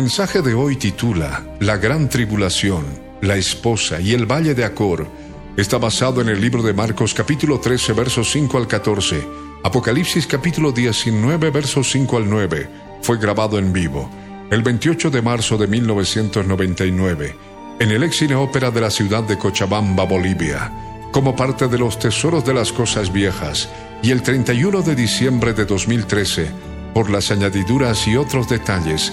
Mensaje de hoy titula La gran tribulación, la esposa y el valle de Acor. Está basado en el libro de Marcos capítulo 13 versos 5 al 14, Apocalipsis capítulo 19 versos 5 al 9. Fue grabado en vivo el 28 de marzo de 1999 en el Exine Ópera de la ciudad de Cochabamba, Bolivia, como parte de los tesoros de las cosas viejas, y el 31 de diciembre de 2013 por las añadiduras y otros detalles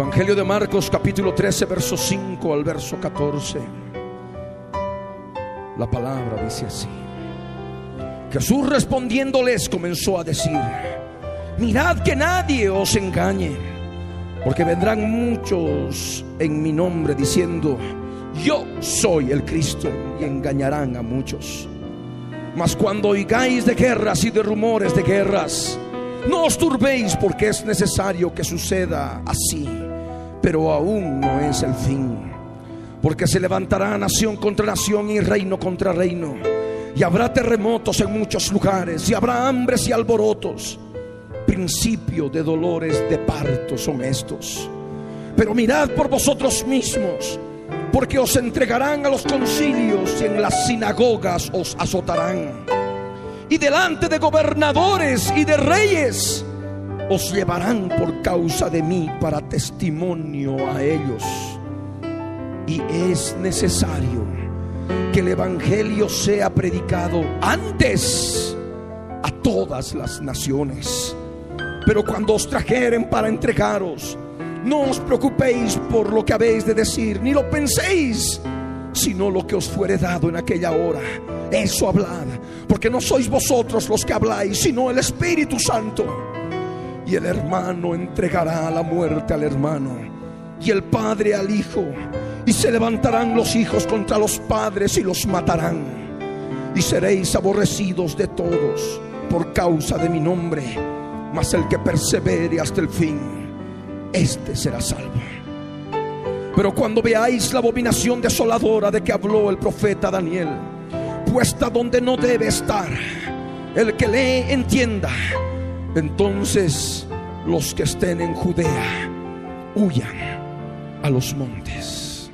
Evangelio de Marcos, capítulo 13, verso 5 al verso 14. La palabra dice así. Jesús respondiéndoles comenzó a decir, mirad que nadie os engañe, porque vendrán muchos en mi nombre diciendo, yo soy el Cristo y engañarán a muchos. Mas cuando oigáis de guerras y de rumores de guerras, no os turbéis porque es necesario que suceda así, pero aún no es el fin. Porque se levantará nación contra nación y reino contra reino. Y habrá terremotos en muchos lugares y habrá hambres y alborotos. Principio de dolores de parto son estos. Pero mirad por vosotros mismos porque os entregarán a los concilios y en las sinagogas os azotarán. Y delante de gobernadores y de reyes os llevarán por causa de mí para testimonio a ellos. Y es necesario que el Evangelio sea predicado antes a todas las naciones. Pero cuando os trajeren para entregaros, no os preocupéis por lo que habéis de decir, ni lo penséis, sino lo que os fuere dado en aquella hora. Eso hablad, porque no sois vosotros los que habláis, sino el Espíritu Santo. Y el hermano entregará la muerte al hermano, y el padre al hijo, y se levantarán los hijos contra los padres y los matarán. Y seréis aborrecidos de todos por causa de mi nombre, mas el que persevere hasta el fin este será salvo. Pero cuando veáis la abominación desoladora de que habló el profeta Daniel, puesta donde no debe estar, el que lee entienda, entonces los que estén en Judea huyan a los montes.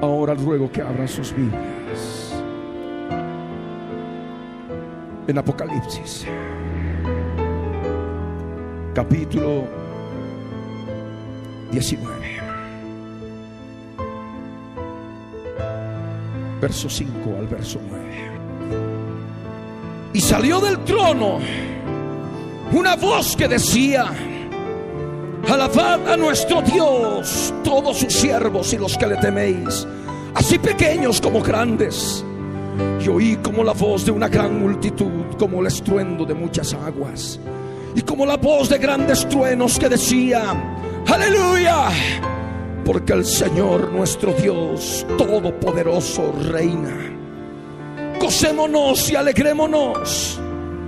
Ahora ruego que abran sus Biblias en Apocalipsis, capítulo 19. Verso 5 al verso 9. Y salió del trono una voz que decía, alabad a nuestro Dios, todos sus siervos y los que le teméis, así pequeños como grandes. Y oí como la voz de una gran multitud, como el estruendo de muchas aguas, y como la voz de grandes truenos que decía, Aleluya. Porque el Señor nuestro Dios Todopoderoso reina. Gocémonos y alegrémonos.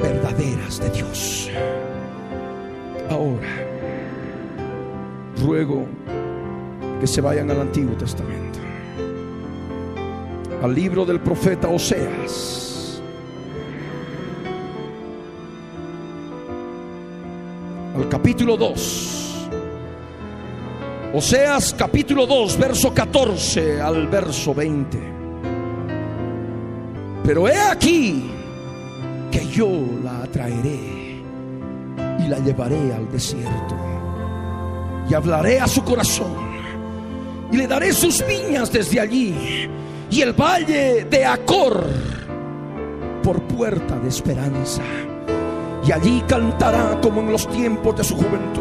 verdaderas de Dios. Ahora, ruego que se vayan al Antiguo Testamento, al libro del profeta Oseas, al capítulo 2. Oseas capítulo 2, verso 14 al verso 20. Pero he aquí yo la atraeré y la llevaré al desierto y hablaré a su corazón y le daré sus viñas desde allí y el valle de Acor por puerta de esperanza. Y allí cantará como en los tiempos de su juventud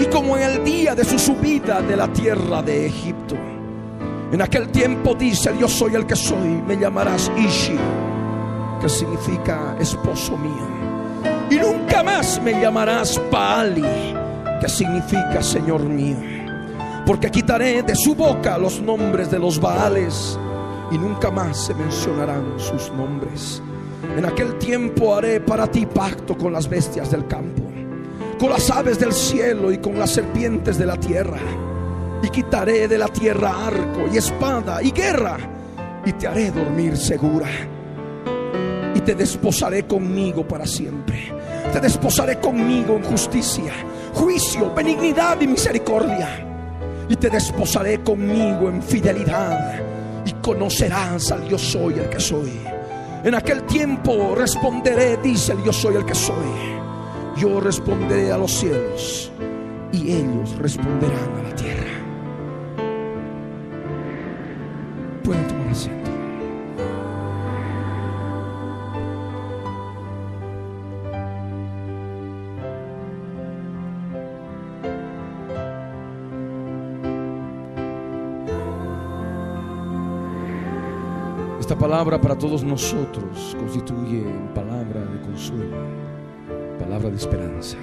y como en el día de su subida de la tierra de Egipto. En aquel tiempo dice, yo soy el que soy, me llamarás Ishi, que significa esposo mío. Y nunca más me llamarás Baali, que significa Señor mío porque quitaré de su boca los nombres de los Baales y nunca más se mencionarán sus nombres. En aquel tiempo haré para ti pacto con las bestias del campo, con las aves del cielo y con las serpientes de la tierra. Y quitaré de la tierra arco y espada y guerra y te haré dormir segura. Te desposaré conmigo para siempre. Te desposaré conmigo en justicia, juicio, benignidad y misericordia y te desposaré conmigo en fidelidad y conocerás al yo soy el que soy. En aquel tiempo responderé, dice el yo soy el que soy. Yo responderé a los cielos y ellos responderán a la tierra. Pueden palabra para todos nosotros constituye palabra de consuelo, palabra de esperanza,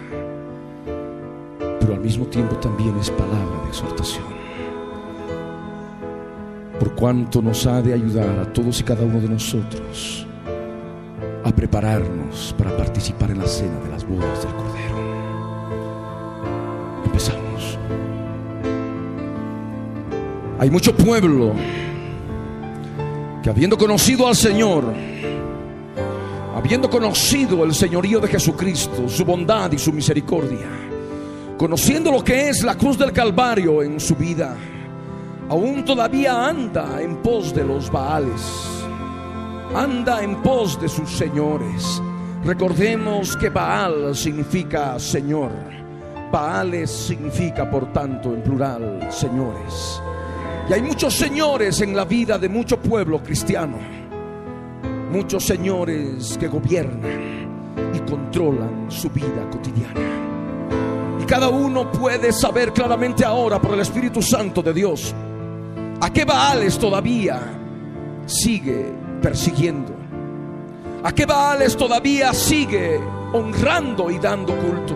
pero al mismo tiempo también es palabra de exhortación. Por cuanto nos ha de ayudar a todos y cada uno de nosotros a prepararnos para participar en la cena de las bodas del Cordero. Empezamos. Hay mucho pueblo habiendo conocido al Señor, habiendo conocido el señorío de Jesucristo, su bondad y su misericordia, conociendo lo que es la cruz del Calvario en su vida, aún todavía anda en pos de los Baales, anda en pos de sus señores. Recordemos que Baal significa Señor. Baales significa, por tanto, en plural, señores. Y hay muchos señores en la vida de mucho pueblo cristiano. Muchos señores que gobiernan y controlan su vida cotidiana. Y cada uno puede saber claramente ahora por el Espíritu Santo de Dios a qué Baales todavía sigue persiguiendo. A qué Baales todavía sigue honrando y dando culto.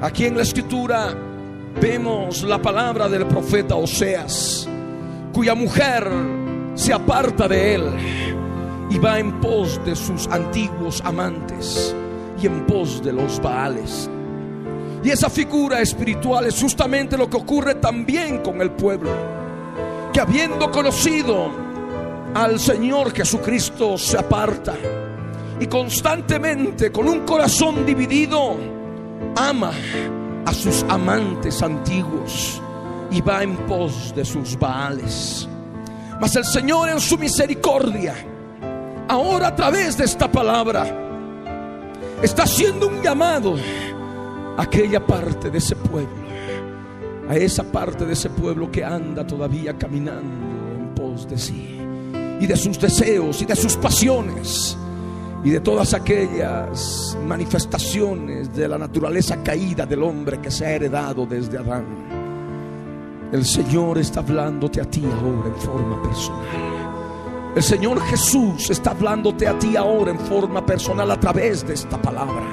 Aquí en la escritura vemos la palabra del profeta Oseas, cuya mujer se aparta de él y va en pos de sus antiguos amantes y en pos de los Baales. Y esa figura espiritual es justamente lo que ocurre también con el pueblo, que habiendo conocido al Señor Jesucristo se aparta y constantemente con un corazón dividido ama a sus amantes antiguos y va en pos de sus baales. Mas el Señor en su misericordia, ahora a través de esta palabra, está haciendo un llamado a aquella parte de ese pueblo, a esa parte de ese pueblo que anda todavía caminando en pos de sí y de sus deseos y de sus pasiones y de todas aquellas manifestaciones de la naturaleza caída del hombre que se ha heredado desde Adán. El Señor está hablándote a ti ahora en forma personal El Señor Jesús está hablándote a ti ahora en forma personal a través de esta palabra.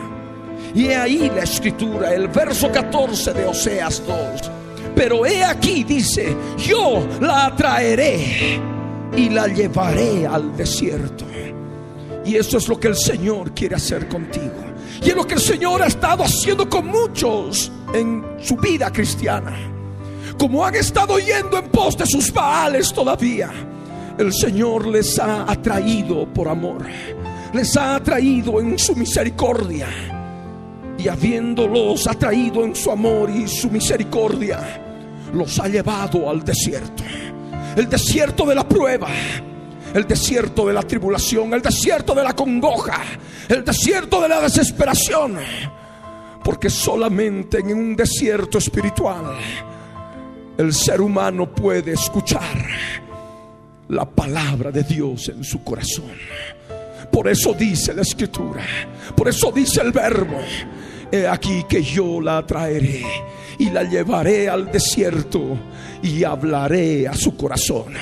Y he ahí la escritura, el verso 14 de Oseas 2. Pero he aquí, dice, yo la atraeré y la llevaré al desierto. Y eso es lo que el Señor quiere hacer contigo. Y es lo que el Señor ha estado haciendo con muchos en su vida cristiana. Como han estado yendo en pos de sus baales todavía, el Señor les ha atraído por amor. Les ha atraído en su misericordia. Y habiéndolos atraído en su amor y su misericordia, los ha llevado al desierto. El desierto de la prueba el desierto de la tribulación, el desierto de la congoja, el desierto de la desesperación. Porque solamente en un desierto espiritual el ser humano puede escuchar la palabra de Dios en su corazón. Por eso dice la escritura, por eso dice el verbo, he aquí que yo la traeré y la llevaré al desierto y hablaré a su corazón.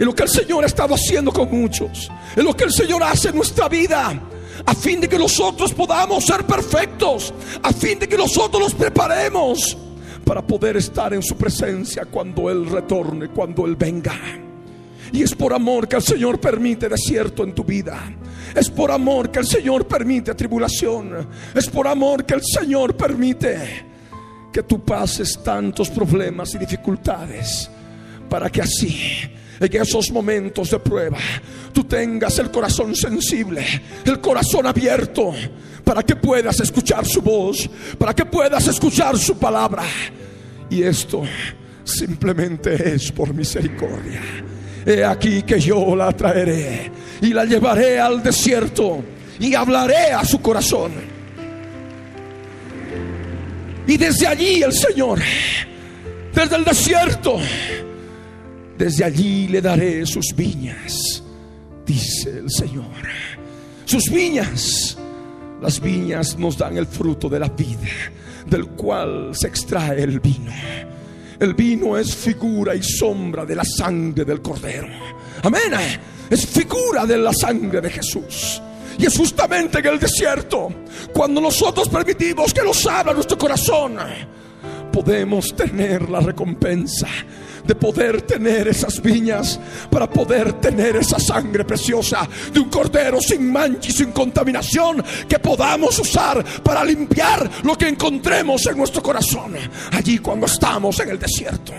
Es lo que el Señor ha estado haciendo con muchos. Es lo que el Señor hace en nuestra vida. A fin de que nosotros podamos ser perfectos. A fin de que nosotros nos preparemos para poder estar en su presencia cuando Él retorne, cuando Él venga. Y es por amor que el Señor permite desierto en tu vida. Es por amor que el Señor permite tribulación. Es por amor que el Señor permite que tú pases tantos problemas y dificultades para que así en esos momentos de prueba tú tengas el corazón sensible, el corazón abierto, para que puedas escuchar su voz, para que puedas escuchar su palabra. Y esto simplemente es por misericordia. He aquí que yo la traeré y la llevaré al desierto y hablaré a su corazón. Y desde allí el Señor, desde el desierto, desde allí le daré sus viñas, dice el Señor. Sus viñas, las viñas nos dan el fruto de la vida, del cual se extrae el vino. El vino es figura y sombra de la sangre del cordero. Amén. Es figura de la sangre de Jesús. Y es justamente en el desierto, cuando nosotros permitimos que nos abra nuestro corazón, podemos tener la recompensa de poder tener esas viñas, para poder tener esa sangre preciosa de un cordero sin mancha y sin contaminación que podamos usar para limpiar lo que encontremos en nuestro corazón, allí cuando estamos en el desierto.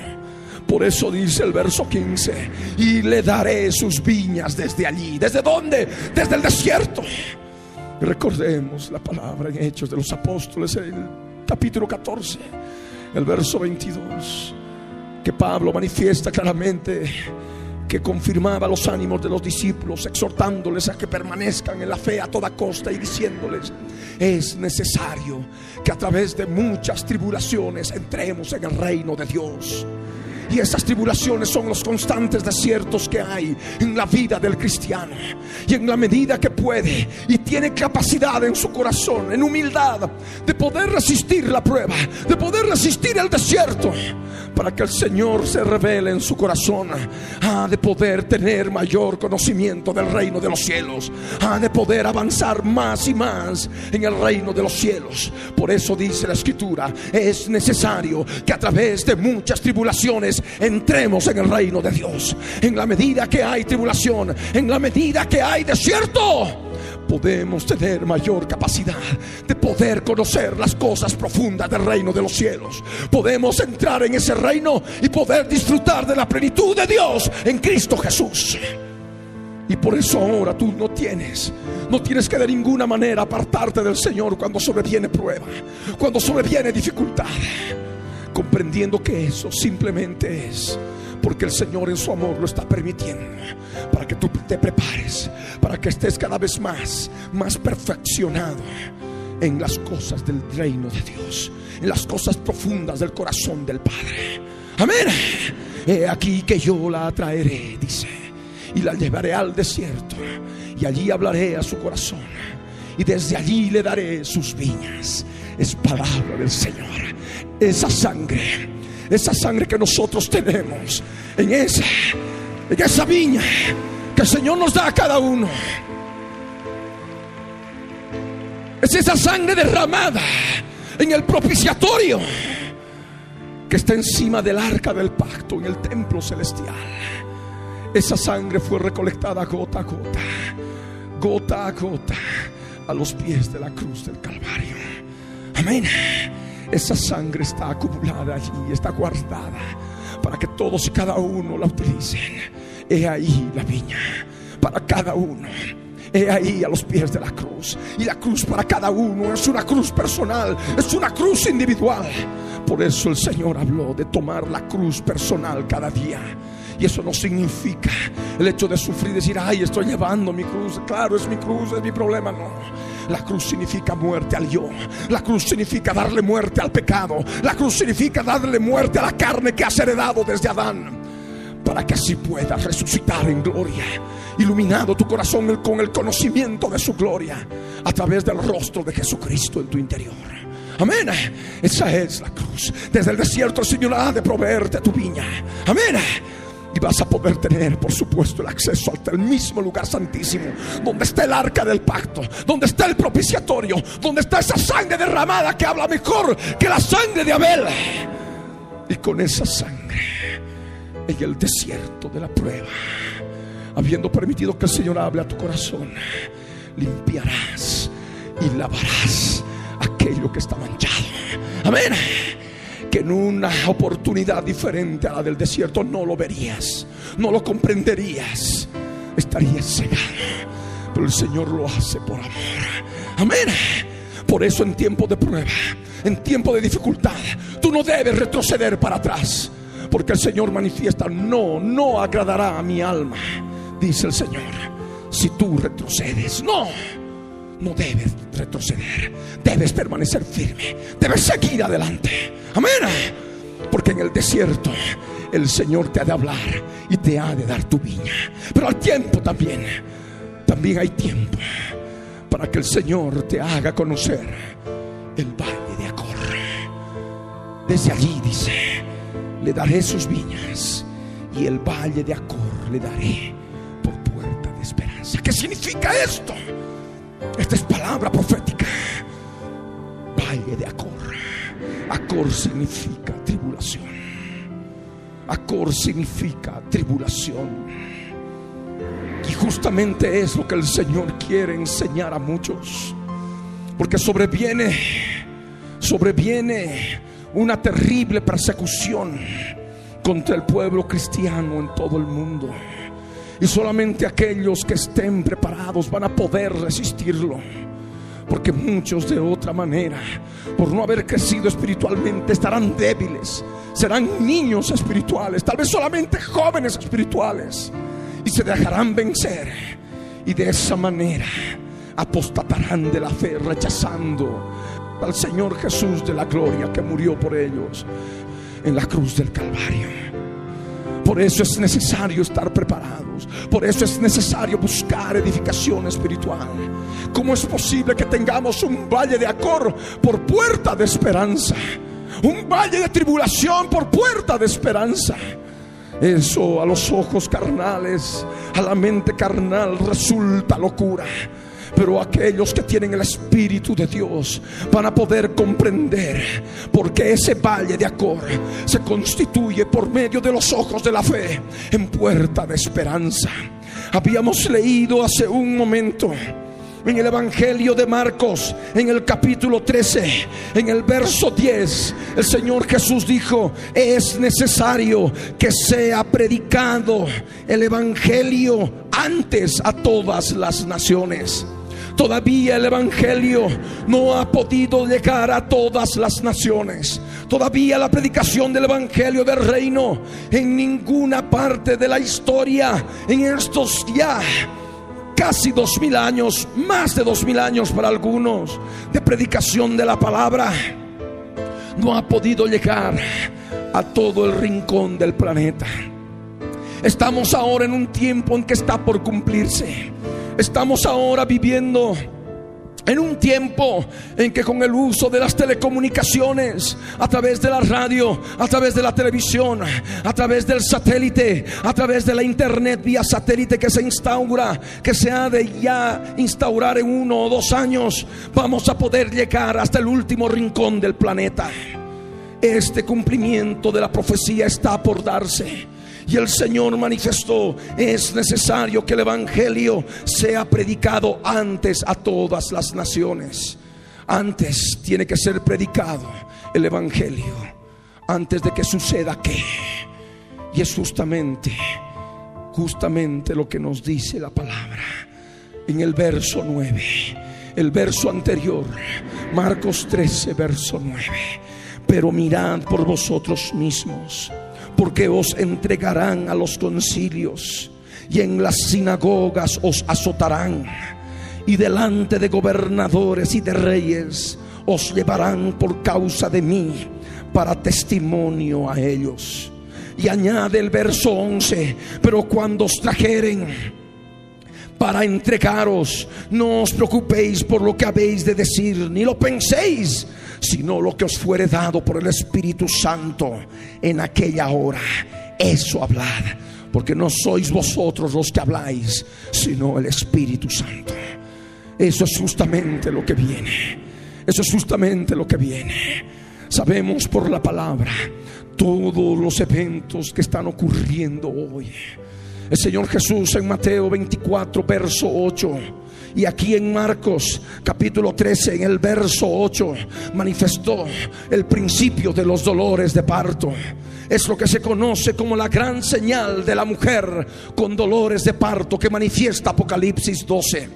Por eso dice el verso 15, y le daré sus viñas desde allí. ¿Desde dónde? Desde el desierto. Recordemos la palabra en Hechos de los Apóstoles, el capítulo 14, el verso 22 que Pablo manifiesta claramente que confirmaba los ánimos de los discípulos, exhortándoles a que permanezcan en la fe a toda costa y diciéndoles, es necesario que a través de muchas tribulaciones entremos en el reino de Dios. Y esas tribulaciones son los constantes desiertos que hay en la vida del cristiano. Y en la medida que puede y tiene capacidad en su corazón, en humildad, de poder resistir la prueba, de poder resistir el desierto, para que el Señor se revele en su corazón, ha de poder tener mayor conocimiento del reino de los cielos, ha de poder avanzar más y más en el reino de los cielos. Por eso dice la escritura, es necesario que a través de muchas tribulaciones entremos en el reino de Dios. En la medida que hay tribulación, en la medida que hay desierto, podemos tener mayor capacidad de poder conocer las cosas profundas del reino de los cielos. Podemos entrar en ese reino y poder disfrutar de la plenitud de Dios en Cristo Jesús. Y por eso ahora tú no tienes, no tienes que de ninguna manera apartarte del Señor cuando sobreviene prueba, cuando sobreviene dificultad comprendiendo que eso simplemente es porque el Señor en su amor lo está permitiendo para que tú te prepares, para que estés cada vez más, más perfeccionado en las cosas del reino de Dios, en las cosas profundas del corazón del Padre. Amén. He aquí que yo la traeré, dice, y la llevaré al desierto, y allí hablaré a su corazón, y desde allí le daré sus viñas. Es palabra del Señor esa sangre, esa sangre que nosotros tenemos en esa, en esa viña, que el Señor nos da a cada uno. Es esa sangre derramada en el propiciatorio que está encima del arca del pacto en el templo celestial. Esa sangre fue recolectada gota a gota, gota a gota, a los pies de la cruz del Calvario. Amén. Esa sangre está acumulada allí, está guardada para que todos y cada uno la utilicen. He ahí la viña para cada uno. He ahí a los pies de la cruz. Y la cruz para cada uno es una cruz personal, es una cruz individual. Por eso el Señor habló de tomar la cruz personal cada día. Y eso no significa el hecho de sufrir, decir, ay, estoy llevando mi cruz. Claro, es mi cruz, es mi problema. No. La cruz significa muerte al yo. La cruz significa darle muerte al pecado. La cruz significa darle muerte a la carne que has heredado desde Adán. Para que así puedas resucitar en gloria. Iluminado tu corazón con el conocimiento de su gloria. A través del rostro de Jesucristo en tu interior. Amén. Esa es la cruz. Desde el desierto el Señor ha de proveerte tu viña. Amén. Y vas a poder tener, por supuesto, el acceso hasta el mismo lugar santísimo, donde está el arca del pacto, donde está el propiciatorio, donde está esa sangre derramada que habla mejor que la sangre de Abel. Y con esa sangre, en el desierto de la prueba, habiendo permitido que el Señor hable a tu corazón, limpiarás y lavarás aquello que está manchado. Amén que en una oportunidad diferente a la del desierto no lo verías, no lo comprenderías, estarías cegado. Pero el Señor lo hace por amor. Amén. Por eso en tiempo de prueba, en tiempo de dificultad, tú no debes retroceder para atrás. Porque el Señor manifiesta, no, no agradará a mi alma, dice el Señor, si tú retrocedes. No no debes retroceder, debes permanecer firme, debes seguir adelante. Amén. Porque en el desierto el Señor te ha de hablar y te ha de dar tu viña. Pero al tiempo también, también hay tiempo para que el Señor te haga conocer el valle de Acor. Desde allí dice, le daré sus viñas y el valle de Acor le daré por puerta de esperanza. ¿Qué significa esto? Esta es palabra profética. Valle de Acor. Acor significa tribulación. Acor significa tribulación. Y justamente es lo que el Señor quiere enseñar a muchos. Porque sobreviene, sobreviene una terrible persecución contra el pueblo cristiano en todo el mundo. Y solamente aquellos que estén preparados van a poder resistirlo. Porque muchos de otra manera, por no haber crecido espiritualmente, estarán débiles. Serán niños espirituales, tal vez solamente jóvenes espirituales. Y se dejarán vencer. Y de esa manera apostatarán de la fe, rechazando al Señor Jesús de la gloria que murió por ellos en la cruz del Calvario. Por eso es necesario estar preparados. Por eso es necesario buscar edificación espiritual. ¿Cómo es posible que tengamos un valle de acor por puerta de esperanza? Un valle de tribulación por puerta de esperanza. Eso a los ojos carnales, a la mente carnal resulta locura. Pero aquellos que tienen el Espíritu de Dios van a poder comprender porque ese valle de Acor se constituye por medio de los ojos de la fe en puerta de esperanza. Habíamos leído hace un momento en el Evangelio de Marcos, en el capítulo 13, en el verso 10, el Señor Jesús dijo, es necesario que sea predicado el Evangelio antes a todas las naciones. Todavía el Evangelio no ha podido llegar a todas las naciones. Todavía la predicación del Evangelio del reino en ninguna parte de la historia, en estos ya casi dos mil años, más de dos mil años para algunos, de predicación de la palabra, no ha podido llegar a todo el rincón del planeta. Estamos ahora en un tiempo en que está por cumplirse Estamos ahora viviendo En un tiempo en que con el uso de las telecomunicaciones, a través de la radio, a través de la televisión, a través del satélite, a través de la internet vía satélite que se instaura, que se ha de ya instaurar en uno o dos años, vamos a poder llegar hasta el último rincón del planeta. Este cumplimiento de la profecía está por darse. Y el Señor manifestó, es necesario que el Evangelio sea predicado antes a todas las naciones. Antes tiene que ser predicado el Evangelio, antes de que suceda qué. Y es justamente, justamente lo que nos dice la palabra en el verso 9. El verso anterior, Marcos 13, verso 9. Pero mirad por vosotros mismos porque os entregarán a los concilios y en las sinagogas os azotarán y delante de gobernadores y de reyes os llevarán por causa de mí para testimonio a ellos. Y añade el verso 11, pero cuando os trajeren para entregaros, no os preocupéis por lo que habéis de decir, ni lo penséis sino lo que os fuere dado por el Espíritu Santo en aquella hora. Eso hablad, porque no sois vosotros los que habláis, sino el Espíritu Santo. Eso es justamente lo que viene. Eso es justamente lo que viene. Sabemos por la palabra todos los eventos que están ocurriendo hoy. El Señor Jesús en Mateo 24, verso 8 y aquí en Marcos capítulo 13, en el verso 8, manifestó el principio de los dolores de parto. Es lo que se conoce como la gran señal de la mujer con dolores de parto que manifiesta Apocalipsis 12.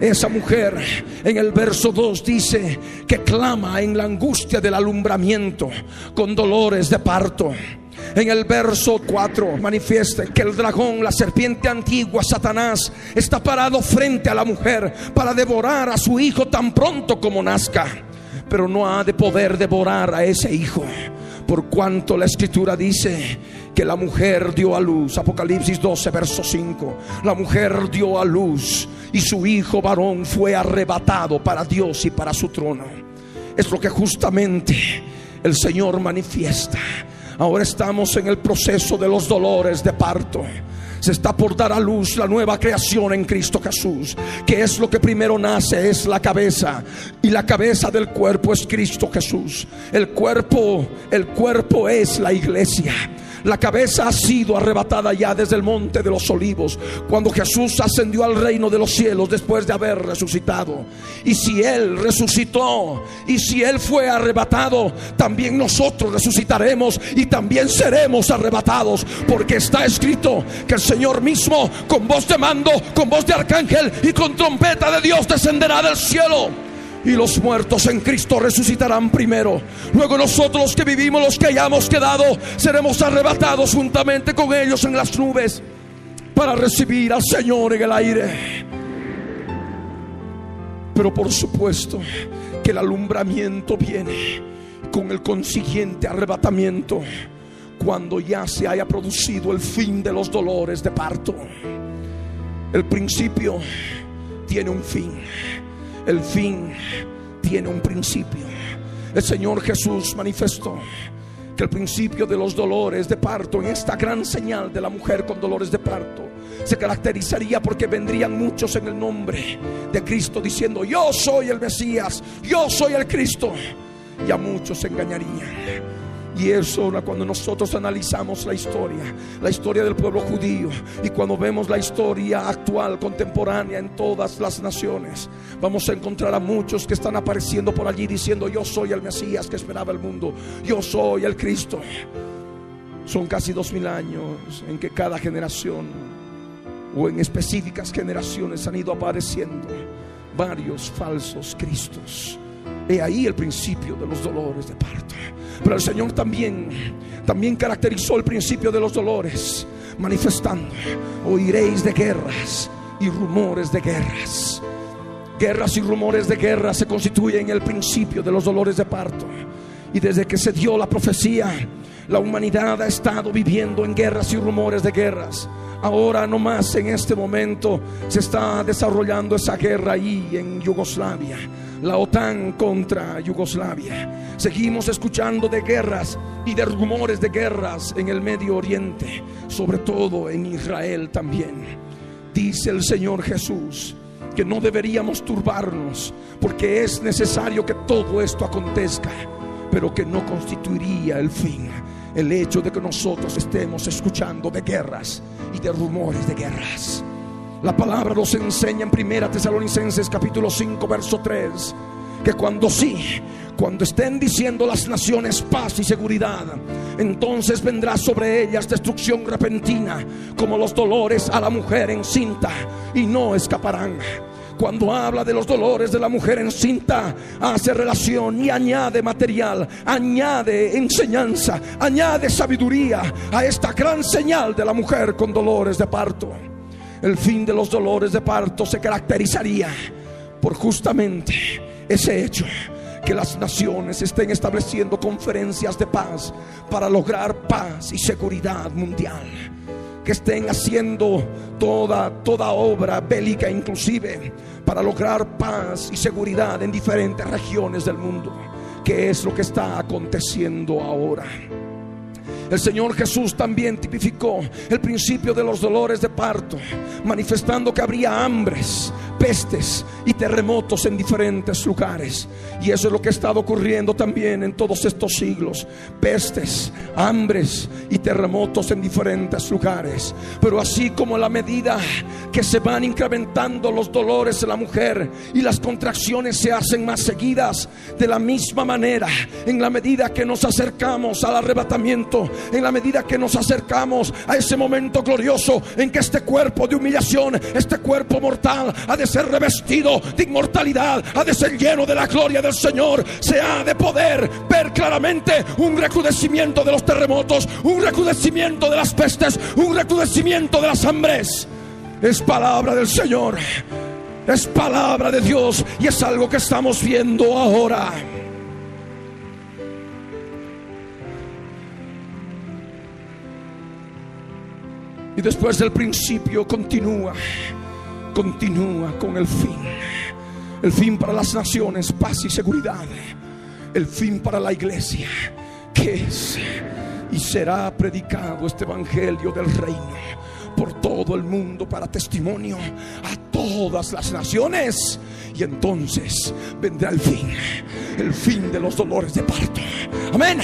Esa mujer en el verso 2 dice que clama en la angustia del alumbramiento con dolores de parto. En el verso 4 manifiesta que el dragón, la serpiente antigua, Satanás, está parado frente a la mujer para devorar a su hijo tan pronto como nazca. Pero no ha de poder devorar a ese hijo. Por cuanto la escritura dice que la mujer dio a luz, Apocalipsis 12, verso 5, la mujer dio a luz y su hijo varón fue arrebatado para Dios y para su trono. Es lo que justamente el Señor manifiesta Ahora estamos en el proceso de los dolores de parto. Se está por dar a luz la nueva creación en Cristo Jesús. Que es lo que primero nace, es la cabeza. Y la cabeza del cuerpo es Cristo Jesús. El cuerpo, el cuerpo es la iglesia. La cabeza ha sido arrebatada ya desde el monte de los olivos, cuando Jesús ascendió al reino de los cielos después de haber resucitado. Y si Él resucitó y si Él fue arrebatado, también nosotros resucitaremos y también seremos arrebatados, porque está escrito que el Señor mismo, con voz de mando, con voz de arcángel y con trompeta de Dios, descenderá del cielo y los muertos en Cristo resucitarán primero. Luego nosotros los que vivimos, los que hayamos quedado, seremos arrebatados juntamente con ellos en las nubes para recibir al Señor en el aire. Pero por supuesto que el alumbramiento viene con el consiguiente arrebatamiento cuando ya se haya producido el fin de los dolores de parto. El principio tiene un fin el fin tiene un principio. El Señor Jesús manifestó que el principio de los dolores de parto, en esta gran señal de la mujer con dolores de parto, se caracterizaría porque vendrían muchos en el nombre de Cristo diciendo, yo soy el Mesías, yo soy el Cristo. Y a muchos se engañarían. Y eso cuando nosotros analizamos la historia, la historia del pueblo judío y cuando vemos la historia actual, contemporánea en todas las naciones, vamos a encontrar a muchos que están apareciendo por allí diciendo, yo soy el Mesías que esperaba el mundo, yo soy el Cristo. Son casi dos mil años en que cada generación o en específicas generaciones han ido apareciendo varios falsos Cristos. He ahí el principio de los dolores de parto. Pero el Señor también, también caracterizó el principio de los dolores, manifestando, oiréis de guerras y rumores de guerras. Guerras y rumores de guerra se constituyen en el principio de los dolores de parto. Y desde que se dio la profecía, la humanidad ha estado viviendo en guerras y rumores de guerras. Ahora nomás en este momento se está desarrollando esa guerra ahí en Yugoslavia. La OTAN contra Yugoslavia. Seguimos escuchando de guerras y de rumores de guerras en el Medio Oriente, sobre todo en Israel también. Dice el Señor Jesús que no deberíamos turbarnos porque es necesario que todo esto acontezca, pero que no constituiría el fin el hecho de que nosotros estemos escuchando de guerras y de rumores de guerras. La palabra nos enseña en Primera Tesalonicenses capítulo 5 verso 3 que cuando sí, cuando estén diciendo las naciones paz y seguridad, entonces vendrá sobre ellas destrucción repentina, como los dolores a la mujer encinta, y no escaparán. Cuando habla de los dolores de la mujer encinta, hace relación y añade material, añade enseñanza, añade sabiduría a esta gran señal de la mujer con dolores de parto. El fin de los dolores de parto se caracterizaría por justamente ese hecho que las naciones estén estableciendo conferencias de paz para lograr paz y seguridad mundial que estén haciendo toda, toda obra bélica inclusive para lograr paz y seguridad en diferentes regiones del mundo, que es lo que está aconteciendo ahora. El Señor Jesús también tipificó el principio de los dolores de parto, manifestando que habría hambres, pestes y terremotos en diferentes lugares. Y eso es lo que ha estado ocurriendo también en todos estos siglos. Pestes, hambres y terremotos en diferentes lugares. Pero así como a la medida que se van incrementando los dolores de la mujer y las contracciones se hacen más seguidas, de la misma manera, en la medida que nos acercamos al arrebatamiento, en la medida que nos acercamos a ese momento glorioso en que este cuerpo de humillación, este cuerpo mortal, ha de ser revestido de inmortalidad, ha de ser lleno de la gloria del Señor, se ha de poder ver claramente un recrudecimiento de los terremotos, un recrudecimiento de las pestes, un recrudecimiento de las hambres. Es palabra del Señor, es palabra de Dios y es algo que estamos viendo ahora. Y después del principio continúa, continúa con el fin. El fin para las naciones, paz y seguridad. El fin para la iglesia, que es y será predicado este evangelio del reino por todo el mundo para testimonio a todas las naciones. Y entonces vendrá el fin, el fin de los dolores de parto. Amén.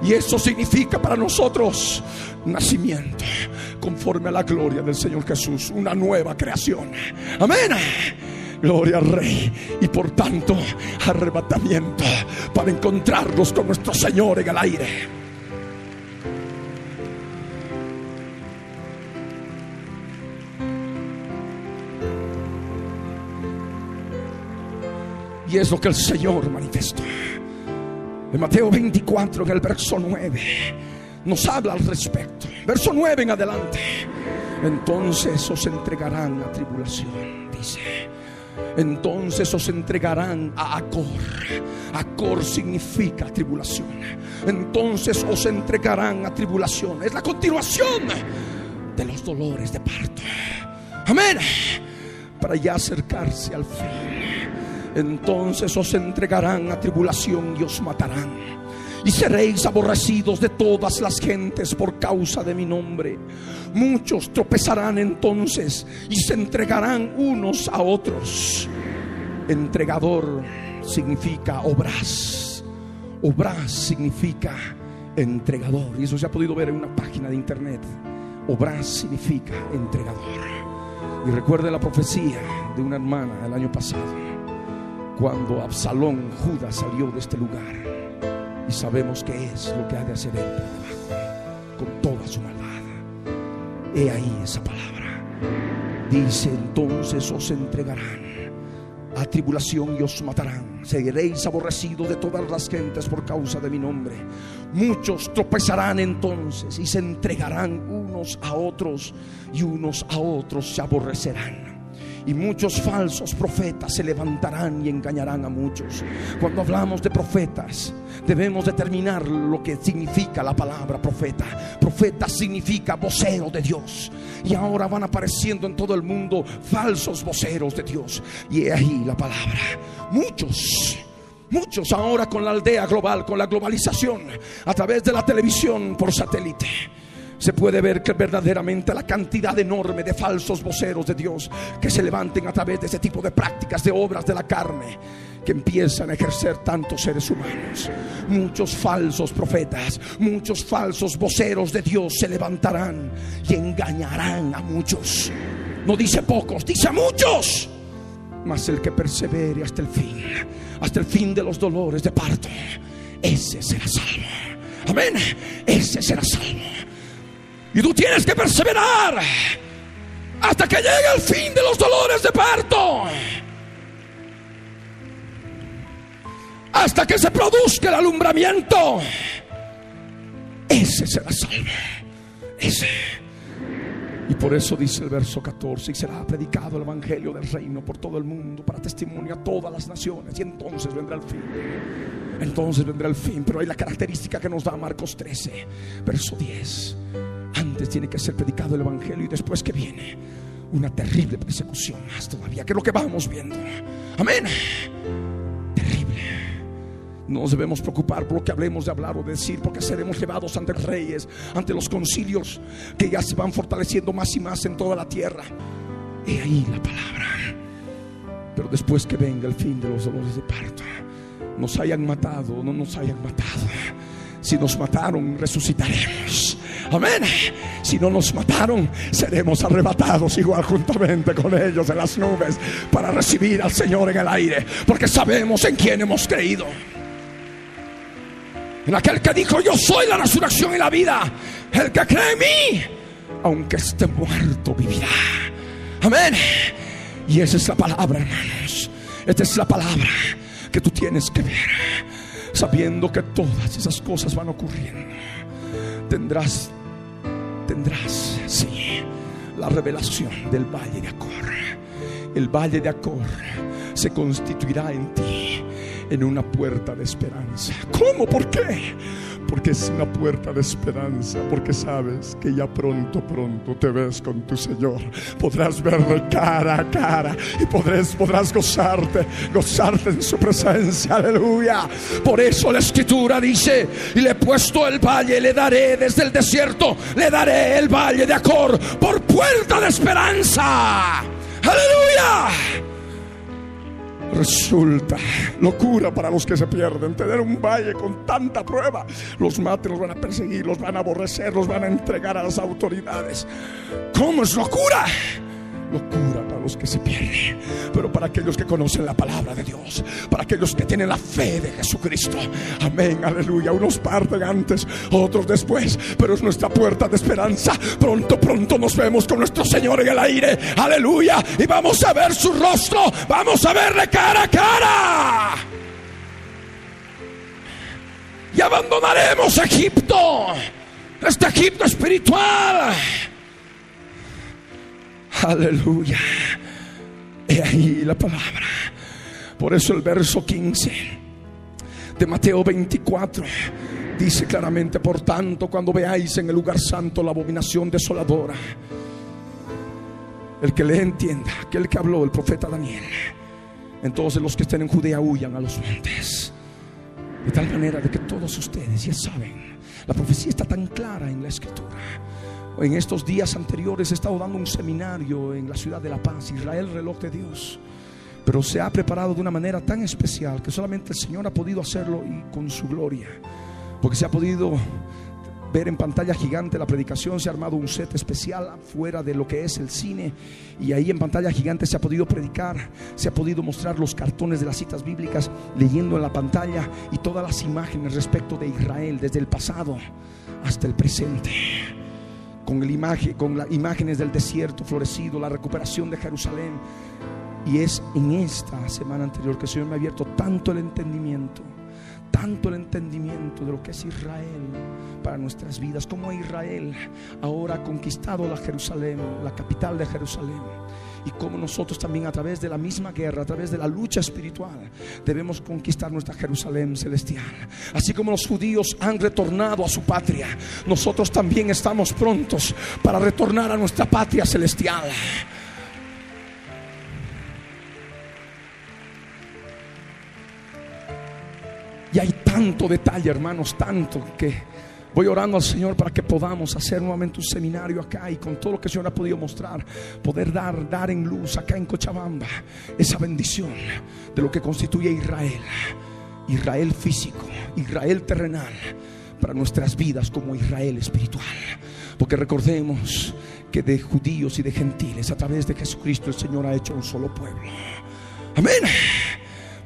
Y eso significa para nosotros nacimiento conforme a la gloria del Señor Jesús, una nueva creación. Amén. Gloria al Rey. Y por tanto, arrebatamiento para encontrarnos con nuestro Señor en el aire. Y es lo que el Señor manifestó. En Mateo 24, en el verso 9, nos habla al respecto. Verso 9 en adelante. Entonces os entregarán a tribulación, dice. Entonces os entregarán a Acor. Acor significa tribulación. Entonces os entregarán a tribulación. Es la continuación de los dolores de parto. Amén. Para ya acercarse al fin. Entonces os entregarán a tribulación y os matarán. Y seréis aborrecidos de todas las gentes por causa de mi nombre. Muchos tropezarán entonces y se entregarán unos a otros. Entregador significa obras. Obras significa entregador. Y eso se ha podido ver en una página de internet. Obras significa entregador. Y recuerde la profecía de una hermana el año pasado cuando Absalón, Judas salió de este lugar. Y sabemos que es lo que ha de hacer él por con toda su maldad. He ahí esa palabra. Dice entonces os entregarán a tribulación y os matarán. Seréis aborrecidos de todas las gentes por causa de mi nombre. Muchos tropezarán entonces y se entregarán unos a otros y unos a otros se aborrecerán y muchos falsos profetas se levantarán y engañarán a muchos. Cuando hablamos de profetas, debemos determinar lo que significa la palabra profeta. Profeta significa vocero de Dios. Y ahora van apareciendo en todo el mundo falsos voceros de Dios. Y he ahí la palabra. Muchos Muchos ahora con la aldea global, con la globalización, a través de la televisión por satélite se puede ver que verdaderamente la cantidad enorme de falsos voceros de Dios que se levanten a través de ese tipo de prácticas, de obras de la carne, que empiezan a ejercer tantos seres humanos. Muchos falsos profetas, muchos falsos voceros de Dios se levantarán y engañarán a muchos. No dice pocos, dice muchos. Mas el que persevere hasta el fin, hasta el fin de los dolores de parto, ese será salvo. Amén. Ese será salvo. Y tú tienes que perseverar hasta que llegue el fin de los dolores de parto. Hasta que se produzca el alumbramiento. Ese será salvo. Ese. Y por eso dice el verso 14, y será predicado el Evangelio del reino por todo el mundo para testimonio a todas las naciones. Y entonces vendrá el fin. Entonces vendrá el fin. Pero hay la característica que nos da Marcos 13, verso 10. Tiene que ser predicado el Evangelio y después que viene una terrible persecución más todavía, que es lo que vamos viendo. Amén. Terrible. No nos debemos preocupar por lo que hablemos de hablar o decir, porque seremos llevados ante reyes, ante los concilios que ya se van fortaleciendo más y más en toda la tierra. He ahí la palabra. Pero después que venga el fin de los dolores de parto, nos hayan matado o no nos hayan matado. Si nos mataron, resucitaremos. Amén. Si no nos mataron, seremos arrebatados igual juntamente con ellos en las nubes para recibir al Señor en el aire, porque sabemos en quién hemos creído. En aquel que dijo, yo soy la resurrección y la vida. El que cree en mí, aunque esté muerto, vivirá. Amén. Y esa es la palabra, hermanos. Esta es la palabra que tú tienes que ver. Sabiendo que todas esas cosas van ocurriendo. Tendrás tendrás, sí, la revelación del valle de Acor. El valle de Acor se constituirá en ti en una puerta de esperanza. ¿Cómo? ¿Por qué? Porque es una puerta de esperanza, porque sabes que ya pronto, pronto te ves con tu Señor. Podrás verle cara a cara y podrás, podrás gozarte, gozarte en su presencia. Aleluya. Por eso la escritura dice, y le he puesto el valle, le daré desde el desierto, le daré el valle de Acor por puerta de esperanza. Aleluya resulta locura para los que se pierden. Tener un valle con tanta prueba. Los maten, los van a perseguir, los van a aborrecer, los van a entregar a las autoridades. ¿Cómo es locura? Locura para los que se pierden, pero para aquellos que conocen la palabra de Dios, para aquellos que tienen la fe de Jesucristo. Amén, aleluya. Unos parten antes, otros después, pero es nuestra puerta de esperanza. Pronto, pronto nos vemos con nuestro Señor en el aire. Aleluya. Y vamos a ver su rostro, vamos a verle cara a cara. Y abandonaremos Egipto, este Egipto espiritual Aleluya. He ahí la palabra. Por eso el verso 15 de Mateo 24 dice claramente, por tanto, cuando veáis en el lugar santo la abominación desoladora, el que le entienda, aquel que habló el profeta Daniel, entonces los que estén en Judea huyan a los montes. De tal manera de que todos ustedes ya saben, la profecía está tan clara en la escritura en estos días anteriores he estado dando un seminario en la ciudad de La Paz, Israel, reloj de Dios. Pero se ha preparado de una manera tan especial que solamente el Señor ha podido hacerlo y con su gloria. Porque se ha podido ver en pantalla gigante la predicación, se ha armado un set especial fuera de lo que es el cine y ahí en pantalla gigante se ha podido predicar, se ha podido mostrar los cartones de las citas bíblicas leyendo en la pantalla y todas las imágenes respecto de Israel desde el pasado hasta el presente con, el imagen, con las imágenes del desierto florecido, la recuperación de Jerusalén. Y es en esta semana anterior que el Señor me ha abierto tanto el entendimiento tanto el entendimiento de lo que es Israel para nuestras vidas, como Israel ahora ha conquistado la Jerusalén, la capital de Jerusalén y como nosotros también a través de la misma guerra, a través de la lucha espiritual, debemos conquistar nuestra Jerusalén celestial. Así como los judíos han retornado a su patria, nosotros también estamos prontos para retornar a nuestra patria celestial. Y hay tanto detalle, hermanos, tanto que voy orando al Señor para que podamos hacer nuevamente un seminario acá y con todo lo que el Señor ha podido mostrar, poder dar, dar en luz acá en Cochabamba esa bendición de lo que constituye Israel. Israel físico, Israel terrenal, para nuestras vidas como Israel espiritual. Porque recordemos que de judíos y de gentiles, a través de Jesucristo, el Señor ha hecho un solo pueblo. Amén.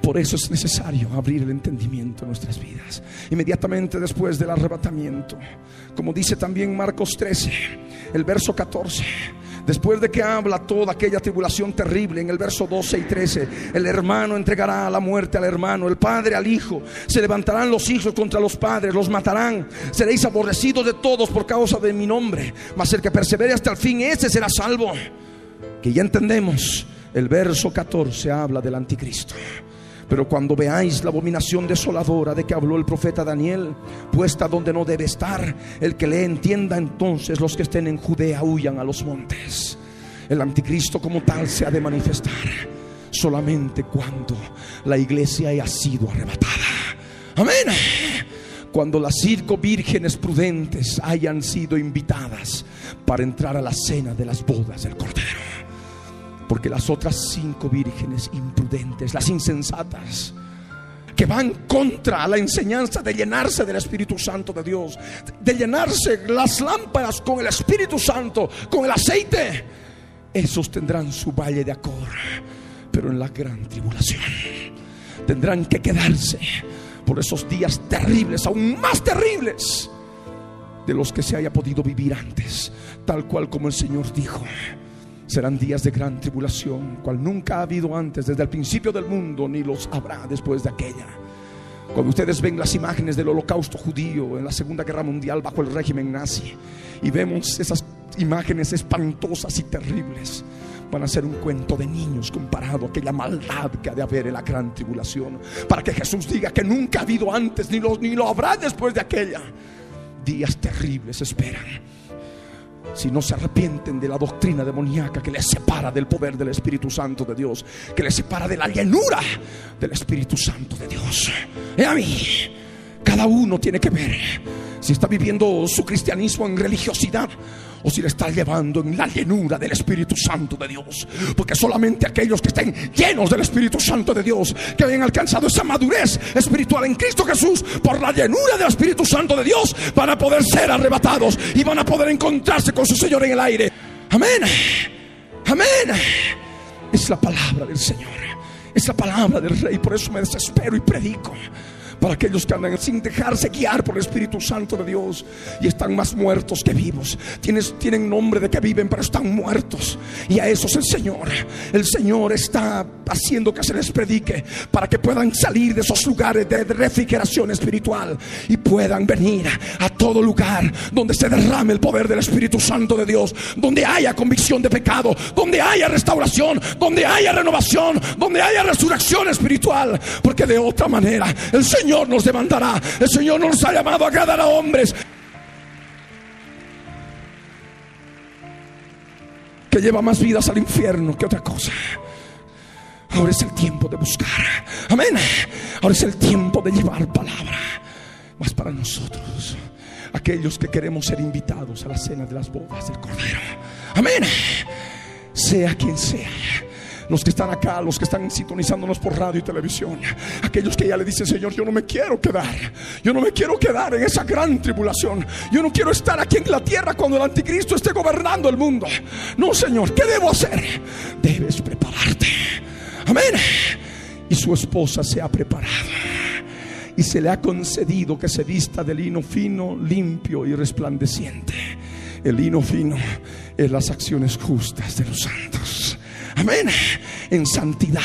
Por eso es necesario abrir el entendimiento en nuestras vidas. Inmediatamente después del arrebatamiento, como dice también Marcos 13, el verso 14. Después de que habla toda aquella tribulación terrible, en el verso 12 y 13, el hermano entregará a la muerte al hermano, el padre al hijo, se levantarán los hijos contra los padres, los matarán, seréis aborrecidos de todos por causa de mi nombre, mas el que persevere hasta el fin, ese será salvo. Que ya entendemos, el verso 14 habla del anticristo. Pero cuando veáis la abominación desoladora de que habló el profeta Daniel, puesta donde no debe estar, el que le entienda entonces los que estén en Judea huyan a los montes. El anticristo como tal se ha de manifestar solamente cuando la iglesia haya sido arrebatada. Amén. Cuando las cinco vírgenes prudentes hayan sido invitadas para entrar a la cena de las bodas del Cordero. Porque las otras cinco vírgenes imprudentes, las insensatas, que van contra la enseñanza de llenarse del Espíritu Santo de Dios, de llenarse las lámparas con el Espíritu Santo, con el aceite, esos tendrán su valle de Acor, pero en la gran tribulación tendrán que quedarse por esos días terribles, aún más terribles de los que se haya podido vivir antes, tal cual como el Señor dijo. Serán días de gran tribulación, cual nunca ha habido antes desde el principio del mundo, ni los habrá después de aquella. Cuando ustedes ven las imágenes del holocausto judío en la Segunda Guerra Mundial bajo el régimen nazi y vemos esas imágenes espantosas y terribles, van a ser un cuento de niños comparado a aquella maldad que ha de haber en la gran tribulación. Para que Jesús diga que nunca ha habido antes ni lo, ni lo habrá después de aquella. Días terribles esperan si no se arrepienten de la doctrina demoníaca que les separa del poder del Espíritu Santo de Dios, que les separa de la llenura del Espíritu Santo de Dios. Y a mí, cada uno tiene que ver si está viviendo su cristianismo en religiosidad o si le está llevando en la llenura del Espíritu Santo de Dios. Porque solamente aquellos que estén llenos del Espíritu Santo de Dios, que hayan alcanzado esa madurez espiritual en Cristo Jesús, por la llenura del Espíritu Santo de Dios, van a poder ser arrebatados y van a poder encontrarse con su Señor en el aire. Amén. Amén. Es la palabra del Señor. Es la palabra del Rey. Por eso me desespero y predico para aquellos que andan sin dejarse guiar por el Espíritu Santo de Dios y están más muertos que vivos. Tienen nombre de que viven, pero están muertos. Y a esos el Señor, el Señor está haciendo que se les predique para que puedan salir de esos lugares de refrigeración espiritual y puedan venir a todo lugar donde se derrame el poder del Espíritu Santo de Dios, donde haya convicción de pecado, donde haya restauración, donde haya renovación, donde haya resurrección espiritual, porque de otra manera el Señor Señor nos demandará. El Señor nos ha llamado a agradar a hombres. Que lleva más vidas al infierno que otra cosa. Ahora es el tiempo de buscar. Amén. Ahora es el tiempo de llevar palabra. Más para nosotros, aquellos que queremos ser invitados a la cena de las bodas del Cordero. Amén. Sea quien sea los que están acá, los que están sintonizándonos por radio y televisión, aquellos que ya le dicen, Señor, yo no me quiero quedar, yo no me quiero quedar en esa gran tribulación, yo no quiero estar aquí en la tierra cuando el anticristo esté gobernando el mundo. No, Señor, ¿qué debo hacer? Debes prepararte. Amén. Y su esposa se ha preparado y se le ha concedido que se vista de lino fino, limpio y resplandeciente. El lino fino es las acciones justas de los santos. Amén. En santidad,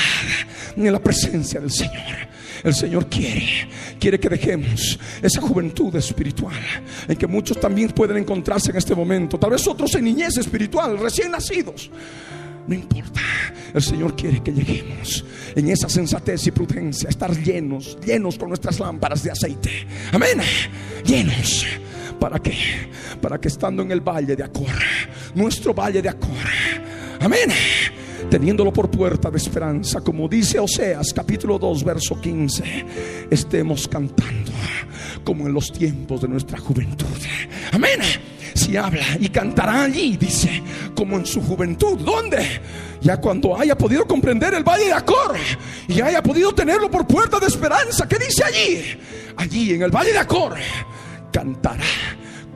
en la presencia del Señor. El Señor quiere quiere que dejemos esa juventud espiritual en que muchos también pueden encontrarse en este momento. Tal vez otros en niñez espiritual, recién nacidos. No importa. El Señor quiere que lleguemos en esa sensatez y prudencia, estar llenos, llenos con nuestras lámparas de aceite. Amén. Llenos. ¿Para qué? Para que estando en el valle de Acor, nuestro valle de Acor, amén, teniéndolo por puerta de esperanza, como dice Oseas capítulo 2, verso 15, estemos cantando como en los tiempos de nuestra juventud. Amén. Si habla y cantará allí, dice, como en su juventud. ¿Dónde? Ya cuando haya podido comprender el valle de Acor y haya podido tenerlo por puerta de esperanza. ¿Qué dice allí? Allí en el valle de Acor cantará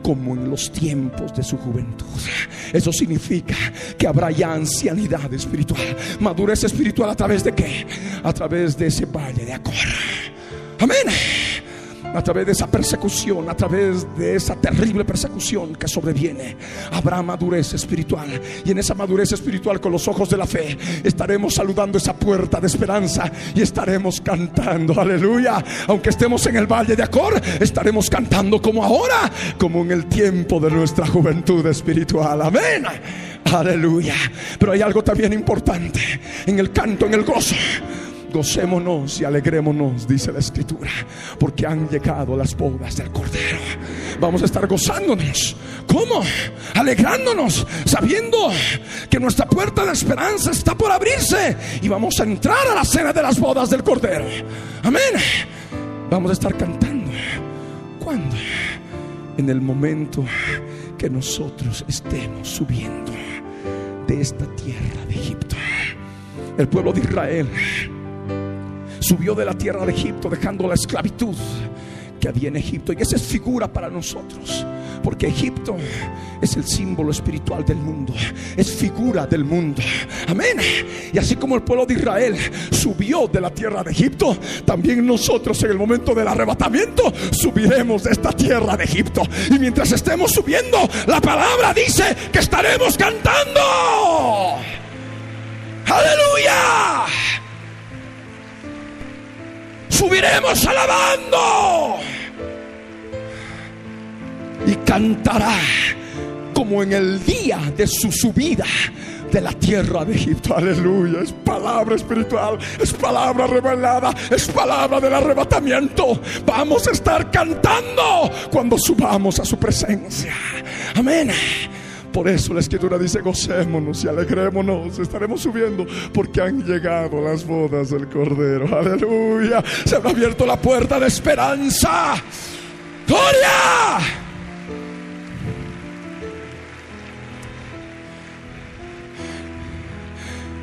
como en los tiempos de su juventud. Eso significa que habrá ya ancianidad espiritual, madurez espiritual a través de qué? A través de ese valle de Acor. Amén a través de esa persecución, a través de esa terrible persecución que sobreviene, habrá madurez espiritual. Y en esa madurez espiritual, con los ojos de la fe, estaremos saludando esa puerta de esperanza y estaremos cantando, aleluya. Aunque estemos en el valle de Acor, estaremos cantando como ahora, como en el tiempo de nuestra juventud espiritual. Amén. Aleluya. Pero hay algo también importante en el canto, en el gozo Gocémonos y alegrémonos, dice la escritura, porque han llegado las bodas del Cordero. Vamos a estar gozándonos. ¿Cómo? Alegrándonos, sabiendo que nuestra puerta de esperanza está por abrirse y vamos a entrar a la cena de las bodas del Cordero. Amén. Vamos a estar cantando. ¿Cuándo? En el momento que nosotros estemos subiendo de esta tierra de Egipto. El pueblo de Israel subió de la tierra de Egipto dejando la esclavitud que había en Egipto. Y esa es figura para nosotros. Porque Egipto es el símbolo espiritual del mundo. Es figura del mundo. Amén. Y así como el pueblo de Israel subió de la tierra de Egipto, también nosotros en el momento del arrebatamiento subiremos de esta tierra de Egipto. Y mientras estemos subiendo, la palabra dice que estaremos cantando. Aleluya subiremos alabando. Y cantará como en el día de su subida de la tierra de Egipto. Aleluya. Es palabra espiritual, es palabra revelada, es palabra del arrebatamiento. Vamos a estar cantando cuando subamos a su presencia. Amén. Por eso la escritura dice, gocémonos y alegrémonos, estaremos subiendo porque han llegado las bodas del Cordero. Aleluya. Se ha abierto la puerta de esperanza. Gloria.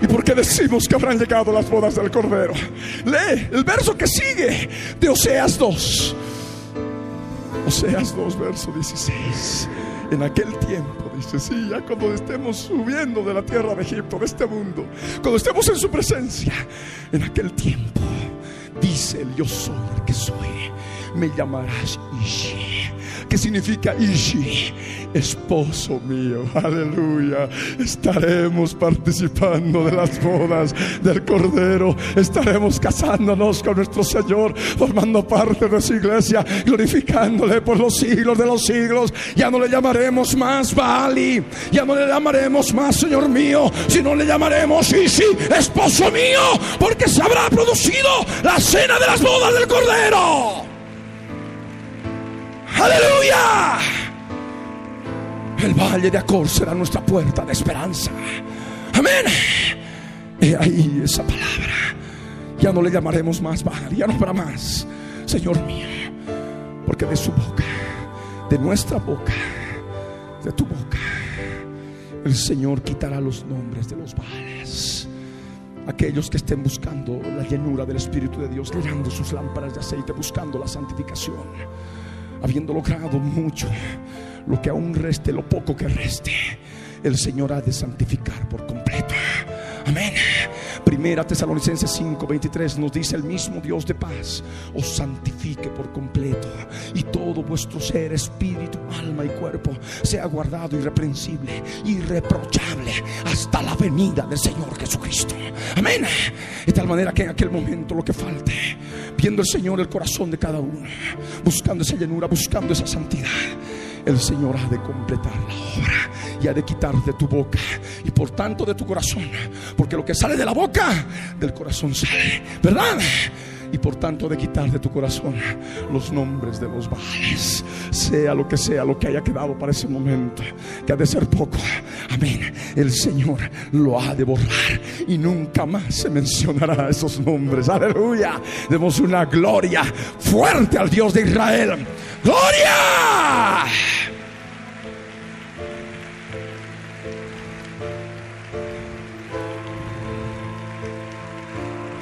¿Y por qué decimos que habrán llegado las bodas del Cordero? Lee el verso que sigue de Oseas 2. Oseas 2, verso 16. En aquel tiempo, dice, sí, ya cuando estemos subiendo de la tierra de Egipto, de este mundo, cuando estemos en su presencia, en aquel tiempo, dice el yo soy el que soy, me llamarás Ishi que significa Ishi, esposo mío. Aleluya. Estaremos participando de las bodas del Cordero. Estaremos casándonos con nuestro Señor, formando parte de su iglesia, glorificándole por los siglos de los siglos. Ya no le llamaremos más Bali, ya no le llamaremos más Señor mío, sino le llamaremos Ishi, esposo mío, porque se habrá producido la cena de las bodas del Cordero. Aleluya. El valle de Acor será nuestra puerta de esperanza. Amén. Y ahí esa palabra. Ya no le llamaremos más bajar, ya no habrá más, Señor mío. Porque de su boca, de nuestra boca, de tu boca, el Señor quitará los nombres de los vales. Aquellos que estén buscando la llenura del Espíritu de Dios, llenando sus lámparas de aceite, buscando la santificación habiendo logrado mucho, lo que aún reste, lo poco que reste, el Señor ha de santificar por completo. Amén. Primera Tesalonicenses 5:23 nos dice el mismo Dios de paz os santifique por completo y todo vuestro ser, espíritu, alma y cuerpo sea guardado irreprensible, irreprochable hasta la venida del Señor Jesucristo. Amén. De tal manera que en aquel momento lo que falte viendo el Señor el corazón de cada uno, buscando esa llenura, buscando esa santidad. El Señor ha de completar la obra y ha de quitar de tu boca y por tanto de tu corazón, porque lo que sale de la boca, del corazón sale, ¿verdad? Y por tanto de quitar de tu corazón los nombres de los baales, sea lo que sea lo que haya quedado para ese momento, que ha de ser poco. Amén. El Señor lo ha de borrar y nunca más se mencionará esos nombres. Aleluya. Demos una gloria fuerte al Dios de Israel. Gloria.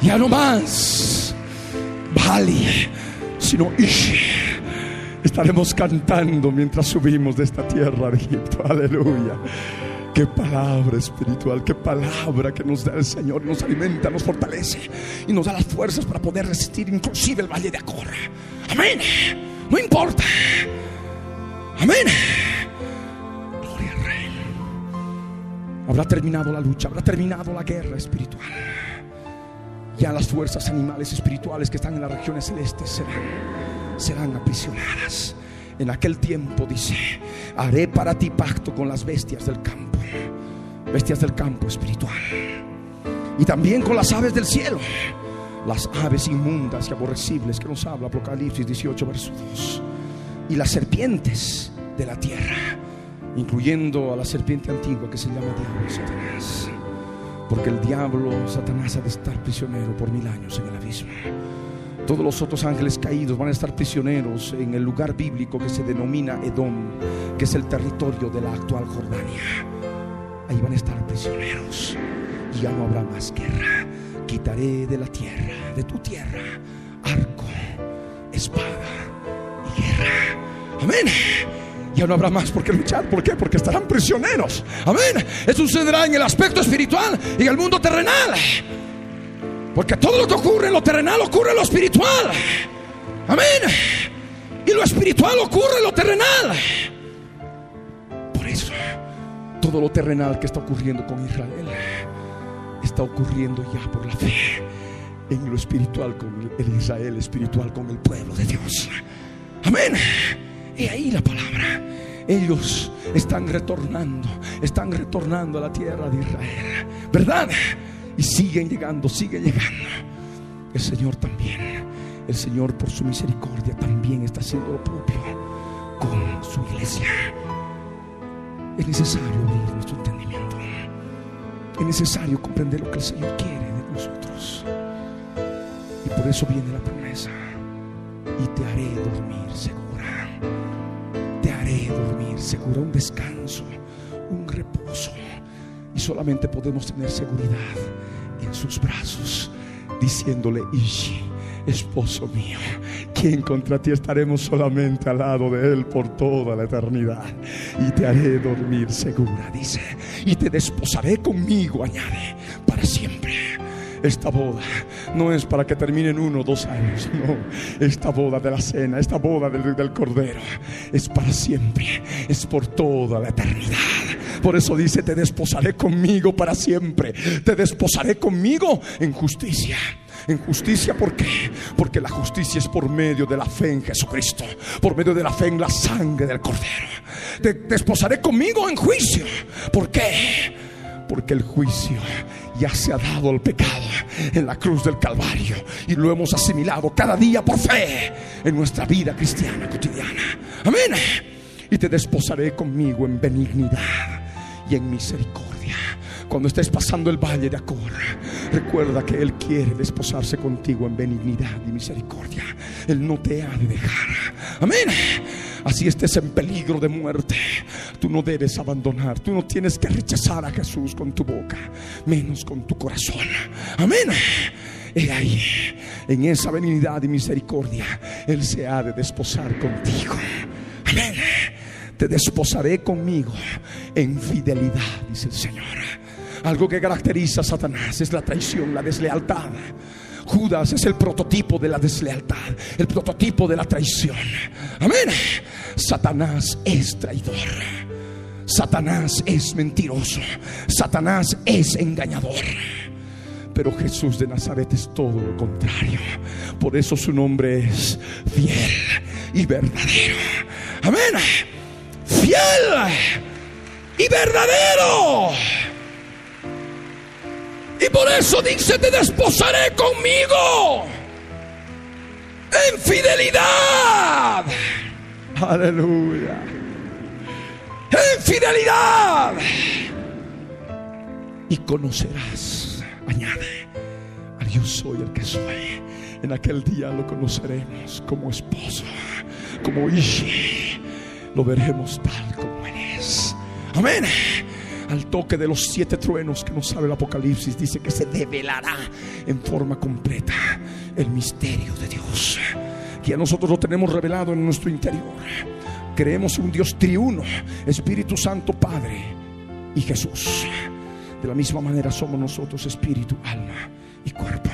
Ya no más Sino Ishi. Estaremos cantando mientras subimos de esta tierra de Egipto. Aleluya. Qué palabra espiritual, qué palabra que nos da el Señor, nos alimenta, nos fortalece y nos da las fuerzas para poder resistir inclusive el valle de Acorra. Amén. No importa. Amén. Gloria al Rey. Habrá terminado la lucha, habrá terminado la guerra espiritual ya las fuerzas animales espirituales que están en las regiones celestes serán, serán aprisionadas. En aquel tiempo dice, haré para ti pacto con las bestias del campo, bestias del campo espiritual, y también con las aves del cielo, las aves inmundas y aborrecibles que nos habla Apocalipsis 18, verso 2, y las serpientes de la tierra, incluyendo a la serpiente antigua que se llama Diablo Satanás. Porque el diablo, Satanás, ha de estar prisionero por mil años en el abismo. Todos los otros ángeles caídos van a estar prisioneros en el lugar bíblico que se denomina Edom, que es el territorio de la actual Jordania. Ahí van a estar prisioneros y ya no habrá más guerra. Quitaré de la tierra, de tu tierra, arco, espada y guerra. Amén ya no habrá más por qué luchar. ¿Por qué? Porque estarán prisioneros. Amén. Eso sucederá en el aspecto espiritual y en el mundo terrenal. Porque todo lo que ocurre en lo terrenal ocurre en lo espiritual. Amén. Y lo espiritual ocurre en lo terrenal. Por eso, todo lo terrenal que está ocurriendo con Israel está ocurriendo ya por la fe en lo espiritual con el Israel espiritual, con el pueblo de Dios. Amén. Y ahí la palabra. Ellos están retornando, están retornando a la tierra de Israel. ¿Verdad? Y siguen llegando, siguen llegando. El Señor también, el Señor por su misericordia también está haciendo lo propio con su iglesia. Es necesario abrir nuestro entendimiento. Es necesario comprender lo que el Señor quiere de nosotros. Y por eso viene la promesa. Y te haré dormir seguro dormir seguro, un descanso, un reposo. Y solamente podemos tener seguridad en sus brazos, diciéndole, Ishi, esposo mío, quien contra ti estaremos solamente al lado de él por toda la eternidad. Y te haré dormir segura, dice, y te desposaré conmigo, añade, para siempre. Esta boda no es para que terminen uno o dos años, no. Esta boda de la cena, esta boda del, del Cordero, es para siempre, es por toda la eternidad. Por eso dice, te desposaré conmigo para siempre, te desposaré conmigo en justicia. En justicia, ¿por qué? Porque la justicia es por medio de la fe en Jesucristo, por medio de la fe en la sangre del Cordero. Te desposaré conmigo en juicio. ¿Por qué? Porque el juicio ya se ha dado el pecado en la cruz del Calvario y lo hemos asimilado cada día por fe en nuestra vida cristiana cotidiana. Amén. Y te desposaré conmigo en benignidad y en misericordia. Cuando estés pasando el valle de Acor, recuerda que Él quiere desposarse contigo en benignidad y misericordia. Él no te ha de dejar. Amén. Así estés en peligro de muerte, tú no debes abandonar, tú no tienes que rechazar a Jesús con tu boca, menos con tu corazón. Amén. Y ahí, en esa benignidad y misericordia, Él se ha de desposar contigo. Amén. Te desposaré conmigo en fidelidad, dice el Señor. Algo que caracteriza a Satanás es la traición, la deslealtad. Judas es el prototipo de la deslealtad, el prototipo de la traición. Amén. Satanás es traidor. Satanás es mentiroso. Satanás es engañador. Pero Jesús de Nazaret es todo lo contrario. Por eso su nombre es fiel y verdadero. Amén. Fiel y verdadero. Y por eso dice, te desposaré conmigo en fidelidad. Aleluya. En fidelidad. Y conocerás, añade, al yo soy el que soy. En aquel día lo conoceremos como esposo, como Ishi. Lo veremos tal como Él es. Amén al toque de los siete truenos que nos sabe el Apocalipsis, dice que se develará en forma completa el misterio de Dios. Que a nosotros lo tenemos revelado en nuestro interior. Creemos en un Dios triuno, Espíritu Santo, Padre y Jesús. De la misma manera somos nosotros espíritu, alma y cuerpo.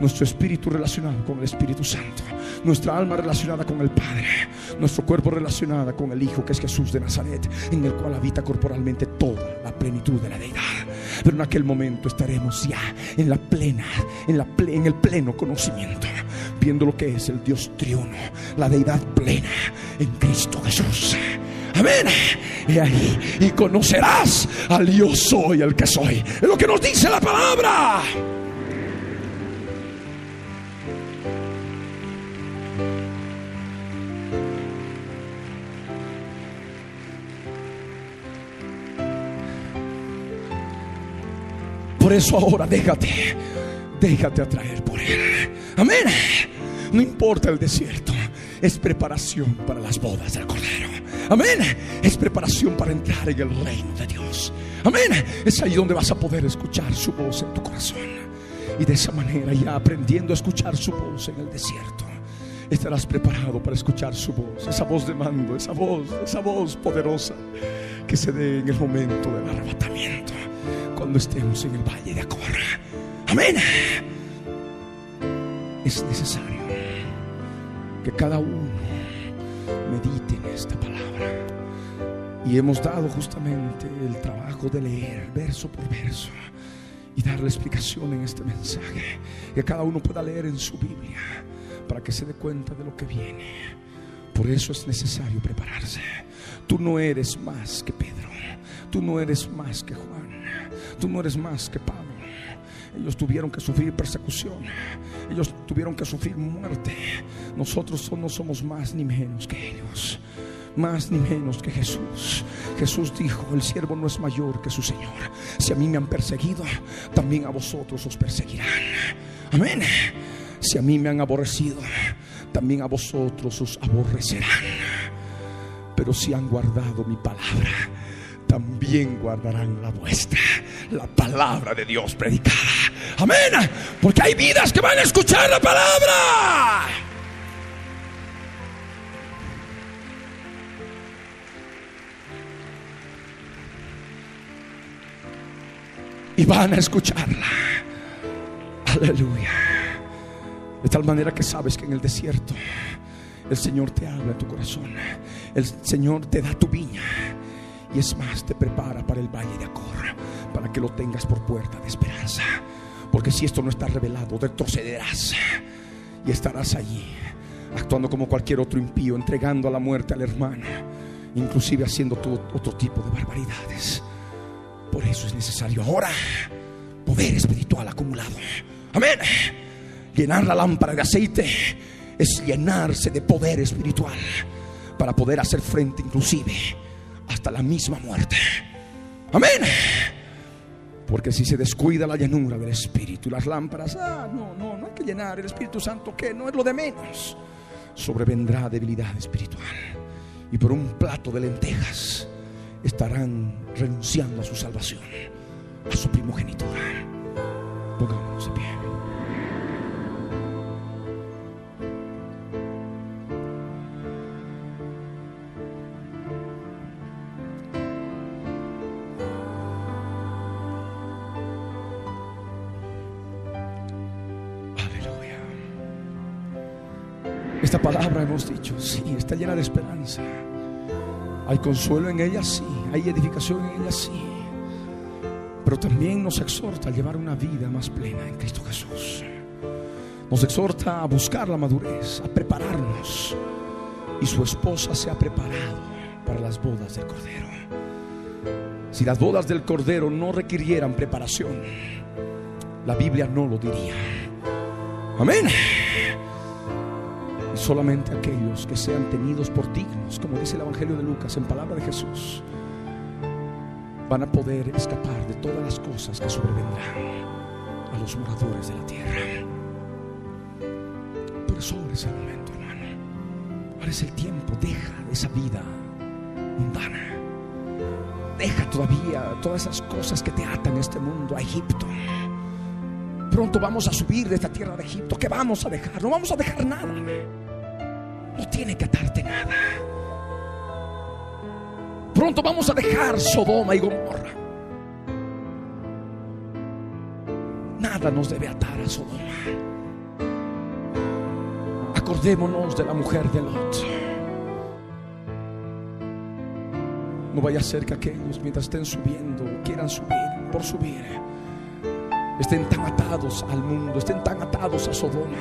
Nuestro espíritu relacionado con el Espíritu Santo. Nuestra alma relacionada con el Padre. Nuestro cuerpo relacionada con el Hijo que es Jesús de Nazaret, en el cual habita corporalmente toda la plenitud de la deidad. Pero en aquel momento estaremos ya en la plena, en, la en el pleno conocimiento, viendo lo que es el Dios triuno, la deidad plena en Cristo Jesús. Amén. Y ahí, y conocerás al yo soy el que soy. Es lo que nos dice la palabra. Eso ahora déjate, déjate atraer por Él. Amén. No importa el desierto, es preparación para las bodas del Cordero. Amén. Es preparación para entrar en el reino de Dios. Amén. Es ahí donde vas a poder escuchar su voz en tu corazón. Y de esa manera, ya aprendiendo a escuchar su voz en el desierto, estarás preparado para escuchar su voz. Esa voz de mando, esa voz, esa voz poderosa que se dé en el momento del arrebatamiento cuando estemos en el valle de Acorra. Amén. Es necesario que cada uno medite en esta palabra. Y hemos dado justamente el trabajo de leer verso por verso y darle explicación en este mensaje. Que cada uno pueda leer en su Biblia para que se dé cuenta de lo que viene. Por eso es necesario prepararse. Tú no eres más que Pedro. Tú no eres más que Juan. Tú no eres más que Pablo. Ellos tuvieron que sufrir persecución. Ellos tuvieron que sufrir muerte. Nosotros no somos más ni menos que ellos. Más ni menos que Jesús. Jesús dijo, el siervo no es mayor que su Señor. Si a mí me han perseguido, también a vosotros os perseguirán. Amén. Si a mí me han aborrecido, también a vosotros os aborrecerán. Pero si han guardado mi palabra, también guardarán la vuestra. La palabra de Dios predicada. Amén. Porque hay vidas que van a escuchar la palabra. Y van a escucharla. Aleluya. De tal manera que sabes que en el desierto el Señor te habla en tu corazón. El Señor te da tu viña y es más, te prepara para el valle de Acor, para que lo tengas por puerta de esperanza. Porque si esto no está revelado, retrocederás y estarás allí, actuando como cualquier otro impío, entregando a la muerte al hermano, inclusive haciendo todo otro tipo de barbaridades. Por eso es necesario ahora poder espiritual acumulado. Amén. Llenar la lámpara de aceite es llenarse de poder espiritual para poder hacer frente inclusive hasta la misma muerte. Amén. Porque si se descuida la llenura del Espíritu, las lámparas, ah, no, no, no hay que llenar el Espíritu Santo, que no es lo de menos. Sobrevendrá debilidad espiritual. Y por un plato de lentejas estarán renunciando a su salvación, a su primogenitura. Pongámonos de pie. Esta palabra hemos dicho, sí, está llena de esperanza. Hay consuelo en ella, sí. Hay edificación en ella, sí. pero también nos exhorta a llevar una vida más plena en Cristo Jesús. Nos exhorta a buscar la madurez, a prepararnos. Y su esposa se ha preparado para las bodas del Cordero. Si las bodas del Cordero no requirieran preparación, la Biblia no lo diría. Amén. Solamente aquellos que sean tenidos por dignos, como dice el Evangelio de Lucas en palabra de Jesús, van a poder escapar de todas las cosas que sobrevendrán a los moradores de la tierra. Por eso ahora es el momento, hermano. Ahora es el tiempo. Deja esa vida mundana. Deja todavía todas esas cosas que te atan en este mundo a Egipto. Pronto vamos a subir de esta tierra de Egipto. ¿Qué vamos a dejar? No vamos a dejar nada. Tiene que atarte nada. Pronto vamos a dejar Sodoma y Gomorra. Nada nos debe atar a Sodoma. Acordémonos de la mujer de Lot. No vaya a ser que aquellos mientras estén subiendo, quieran subir por subir, estén tan atados al mundo, estén tan atados a Sodoma,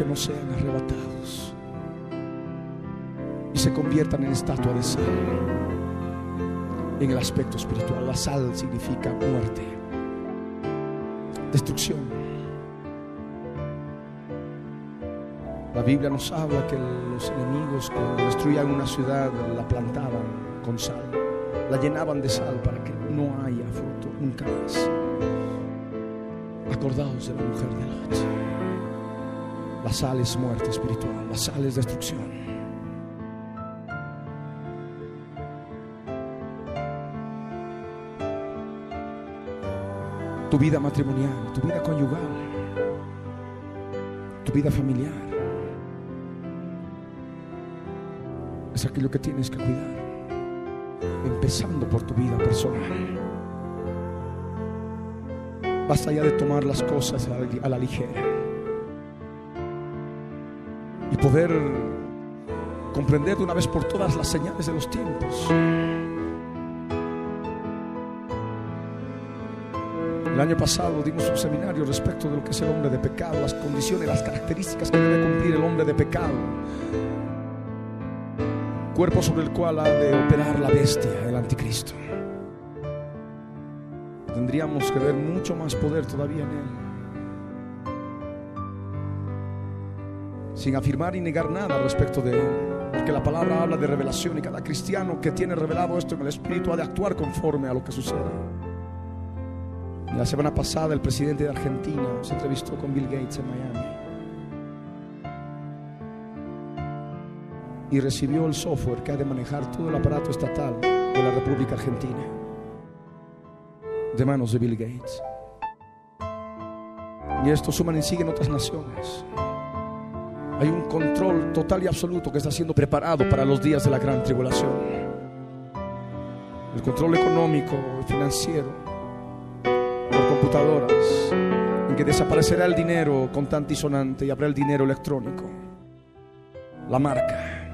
que no sean arrebatados y se conviertan en estatua de sal. En el aspecto espiritual, la sal significa muerte, destrucción. La Biblia nos habla que los enemigos cuando destruían una ciudad la plantaban con sal, la llenaban de sal para que no haya fruto nunca más. Acordaos de la mujer de Lot. La sal es muerte espiritual, la sal es destrucción. Tu vida matrimonial, tu vida conyugal, tu vida familiar. Es aquello que tienes que cuidar, empezando por tu vida personal. Basta ya de tomar las cosas a la, ligera y poder comprender de una vez por todas las señales de los tiempos. El año pasado dimos un seminario respecto de lo que es el hombre de pecado, las condiciones, las características que debe cumplir el hombre de pecado. Cuerpo sobre el cual ha de operar la bestia, el anticristo. Tendríamos que ver mucho más poder todavía en él. Sin afirmar y negar nada respecto de él. Porque la palabra habla de revelación y cada cristiano que tiene revelado esto en el Espíritu ha de actuar conforme a lo que sucede. La semana pasada el presidente de Argentina se entrevistó con Bill Gates en Miami y recibió el software que ha de manejar todo el aparato estatal de la República Argentina de manos de Bill Gates. Y esto suman y siguen otras naciones. Hay un control total y absoluto que está siendo preparado para los días de la gran tribulación. El control económico, financiero, computadoras, en que desaparecerá el dinero contante y sonante y habrá el dinero electrónico. La marca,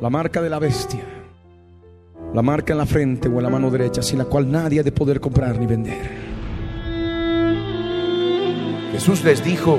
la marca de la bestia, la marca en la frente o en la mano derecha, sin la cual nadie ha de poder comprar ni vender. Jesús les dijo,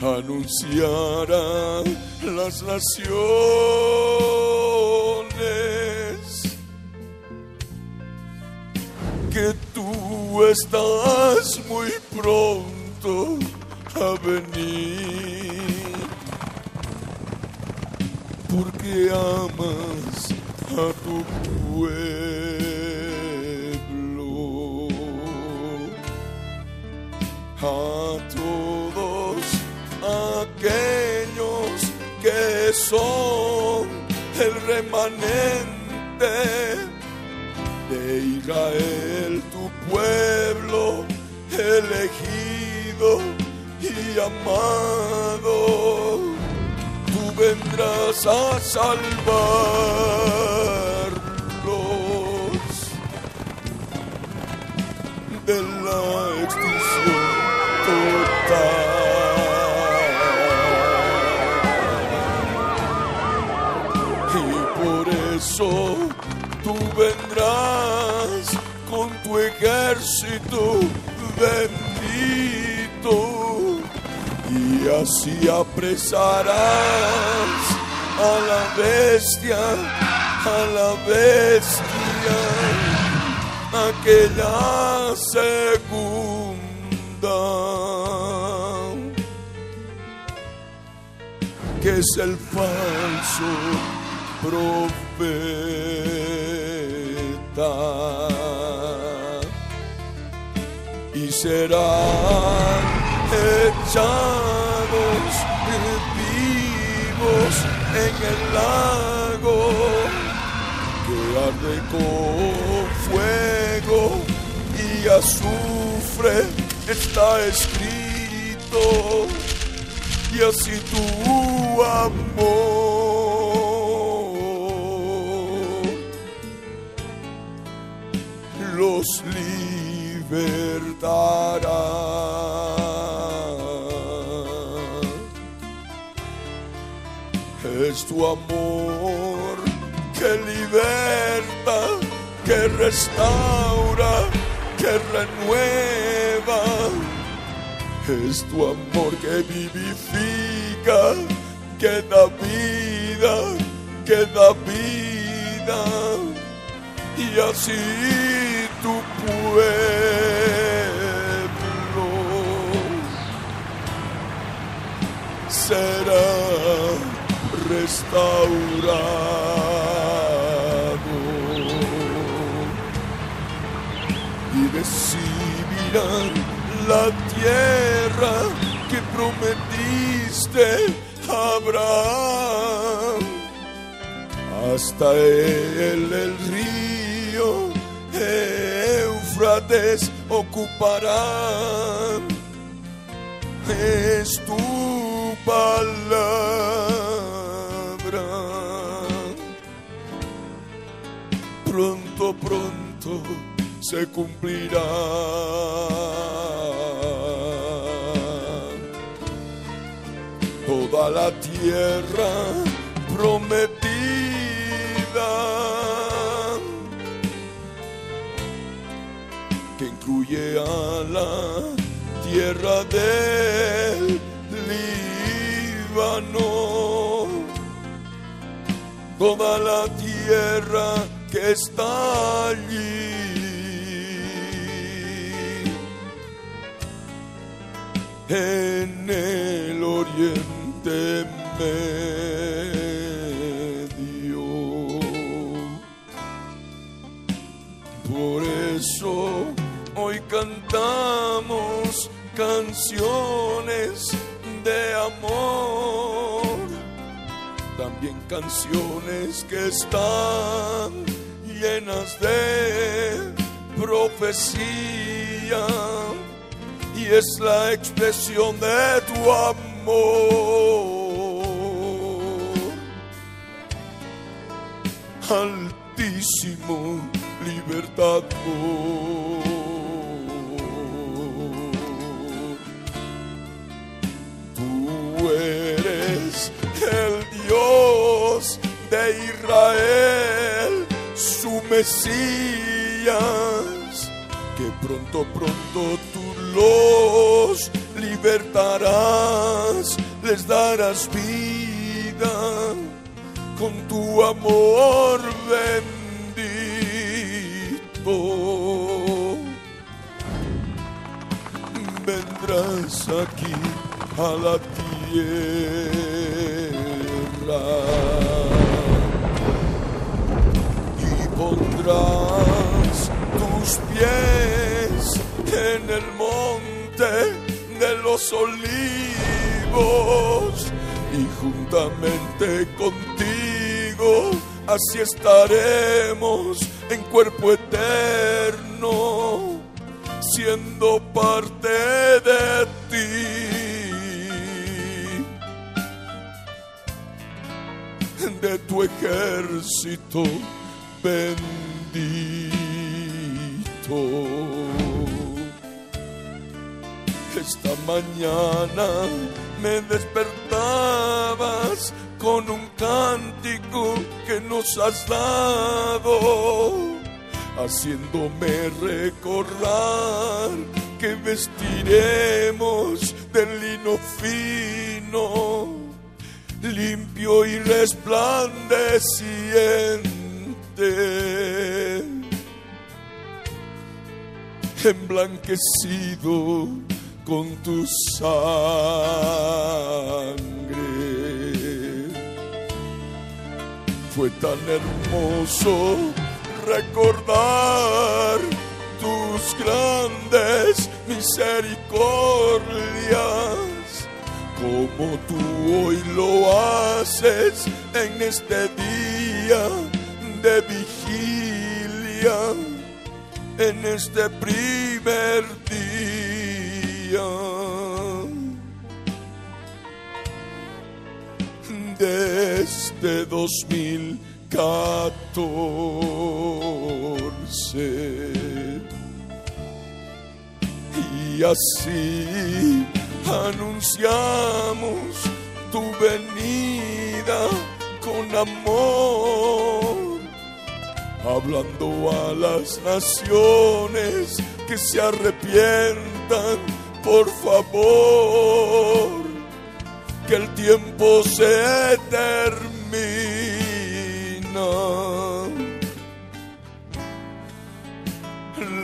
anunciar las naciones que tú estás muy pronto a venir. Porque amas a tu pueblo, a todos aquellos son el remanente de Israel, tu pueblo elegido y amado. Tú vendrás a salvarlos de la extinción Y por eso tú vendrás con tu ejército bendito y así apresarás a la bestia, a la bestia, aquella segunda que es el falso profeta. Y serán echados vivos en el lago que arde con fuego y azufre. Está escrito y así tu amor los libertará. Es tu amor que liberta, que restaura, que renueva. Es tu amor que vivifica, que da vida, que da vida. Y así tu pueblo será restaurado. Y recibirán la tierra que prometiste Abraham hasta él el río Éufrates ocupará. Es tu palabra. Pronto, pronto se cumplirá. Toda la tierra prometida que incluye a la tierra del Líbano, toda la tierra que está allí. En el oriente medio. Por eso hoy cantamos canciones de amor, también canciones que están llenas de profecía y es la expresión de tu amor. Altísimo libertador. Tú eres el Dios de Israel, su Mesías, que pronto, pronto tú los libertarás, les darás vida con tu amor bendito. Vendrás aquí a la tierra y pondrás tus pies en el monte de los olivos y juntamente contigo, así estaremos en cuerpo eterno, siendo parte de ti. de tu ejército bendito. Esta mañana me despertabas con un cántico que nos has dado, haciéndome recordar que vestiremos de lino fino, limpio y resplandeciente, emblanquecido con tu sangre. Fue tan hermoso recordar tus grandes misericordias, como tú hoy lo haces en este día de vigilia, en este primer día. De este 2014 y así anunciamos tu venida con amor, hablando a las naciones que se arrepientan, por favor, que el tiempo se termina.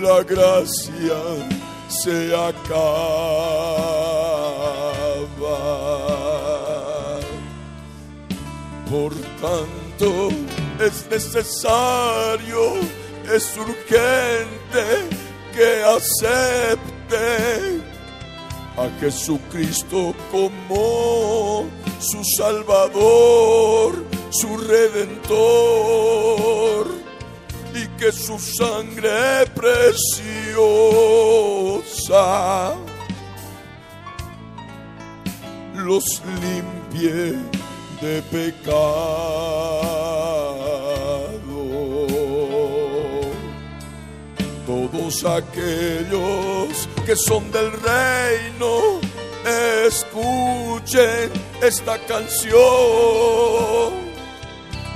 La gracia se acaba. Por tanto, es necesario, es urgente que acepte a Jesucristo como su Salvador, su Redentor, y que su sangre preciosa los limpie de pecado. Todos aquellos que son del reino, escuchen esta canción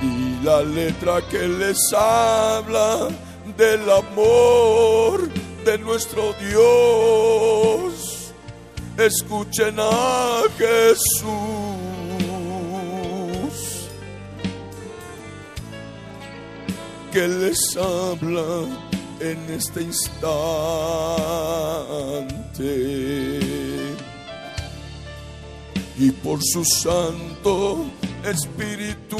y la letra que les habla del amor de nuestro Dios. Escuchen a Jesús que les habla en este instante. Y por su santo espíritu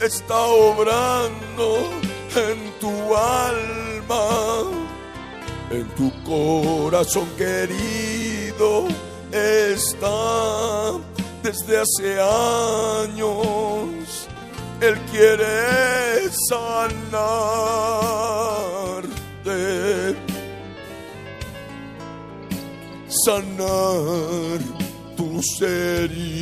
está obrando en tu alma, en tu corazón querido está desde hace años. Él quiere sanarte, sanar tus heridas.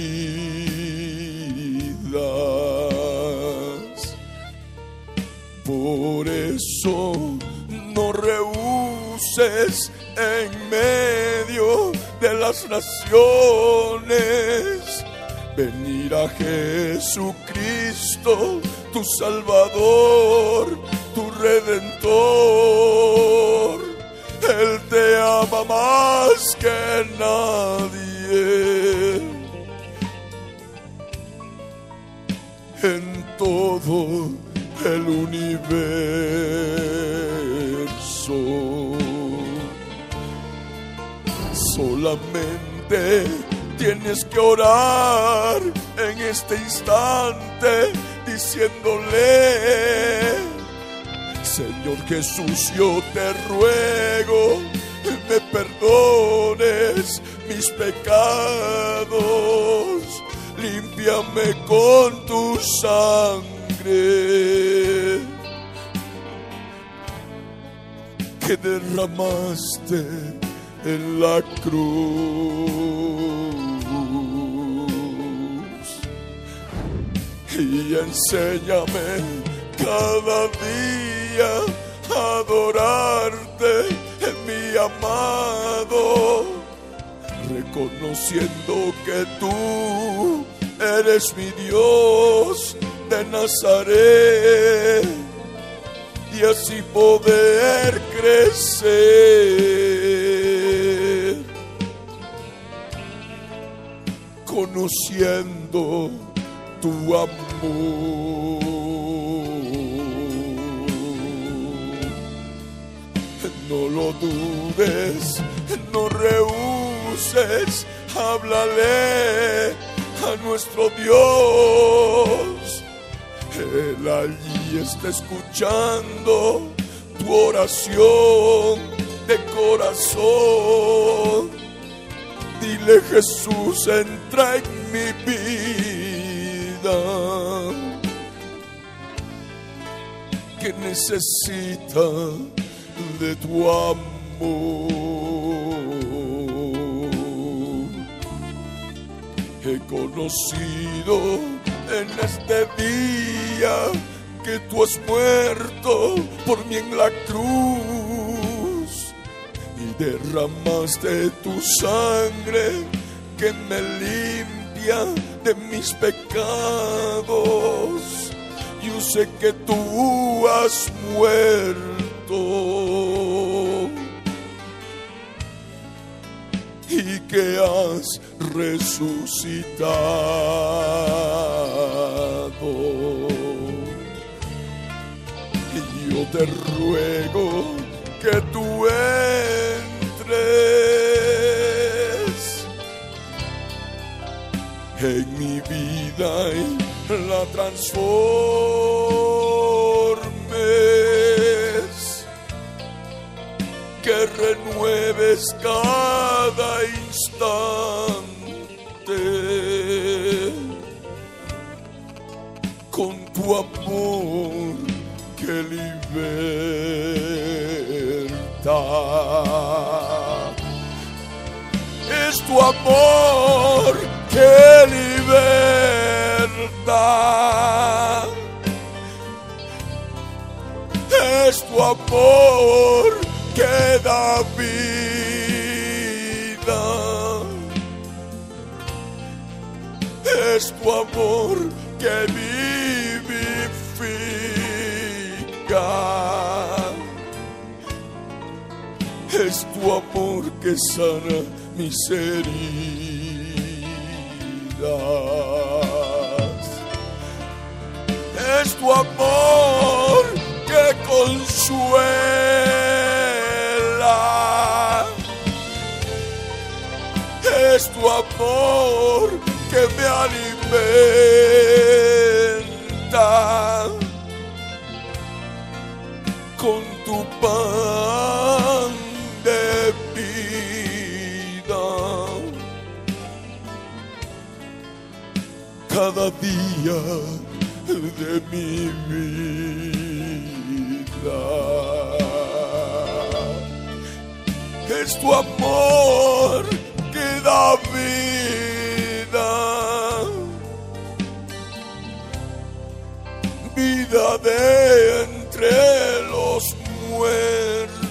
Por eso no rehuses en medio de las naciones venir a Jesucristo, tu Salvador, tu Redentor. Él te ama más que nadie. En todo el universo. Solamente tienes que orar en este instante diciéndole, Señor Jesús, yo te ruego, me perdones mis pecados, límpiame con tu sangre. Que derramaste en la cruz. Y enséñame cada día a adorarte, mi amado, reconociendo que tú eres mi Dios de Nazaret y así poder crecer, conociendo tu amor. No lo dudes, no rehuses, háblale a nuestro Dios. Él allí está escuchando tu oración de corazón. Dile Jesús, entra en mi vida. Que necesita de tu amor. He conocido en este día que tú has muerto por mí en la cruz derramaste tu sangre que me limpia de mis pecados. Yo sé que tú has muerto y que has resucitado. Y yo te ruego que tú en mi vida y la transformes. Que renueves cada instante. Con tu amor que liberta. Es tu amor que liberta. Es tu amor que da vida. Es tu amor que vivifica. Es tu amor que sana mis heridas. Es tu amor que consuela. Es tu amor que me alimenta Cada día de mi vida. Es tu amor que da vida. Vida de entre los muertos.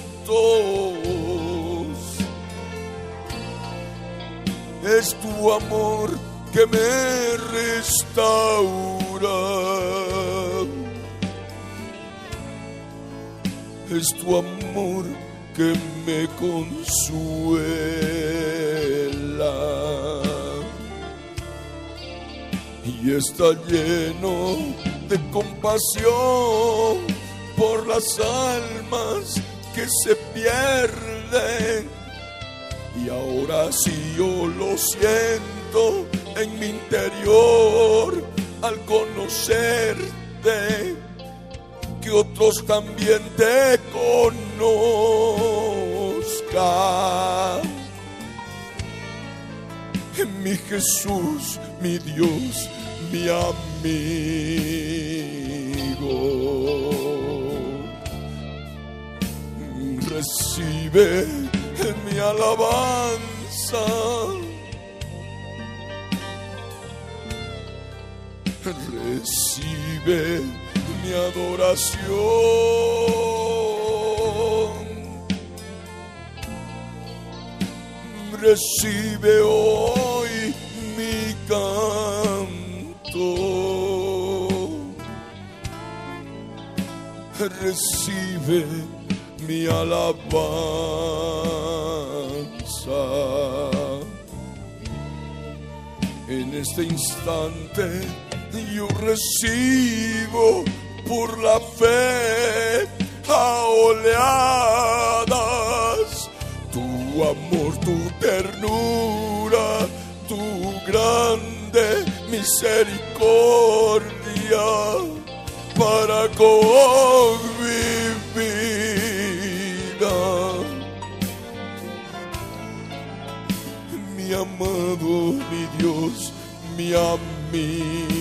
Es tu amor que me restaura. Es tu amor que me consuela. Y está lleno de compasión por las almas que se pierden. Y ahora sí yo lo siento en mi interior al conocerte que otros también te conozcan. mi Jesús, mi Dios, mi amigo. Recibe mi alabanza. Recibe mi adoración. Recibe hoy mi canto. Recibe mi alabanza. En este instante yo recibo por la fe a oleadas tu amor, tu ternura, tu grande misericordia para con mi vida. Mi amado, mi Dios, mi amigo.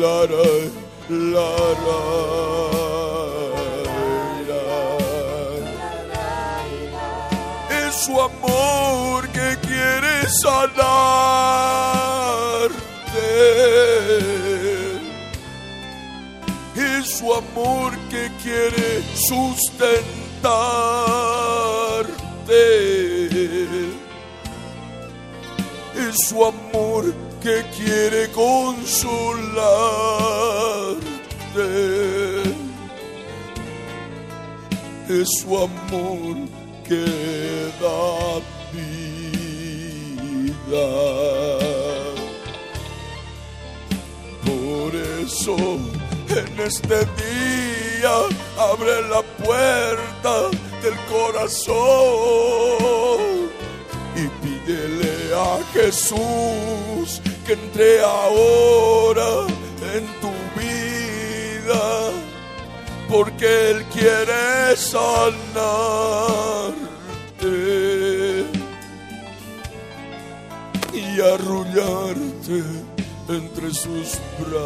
La es su amor que quiere sanarte. Es su amor que quiere sustentarte. Es su amor que quiere consolarte. Es su amor que da vida. Por eso en este día abre la puerta del corazón y pídele a Jesús que entre ahora en tu vida porque Él quiere sanarte y arrullarte entre sus brazos.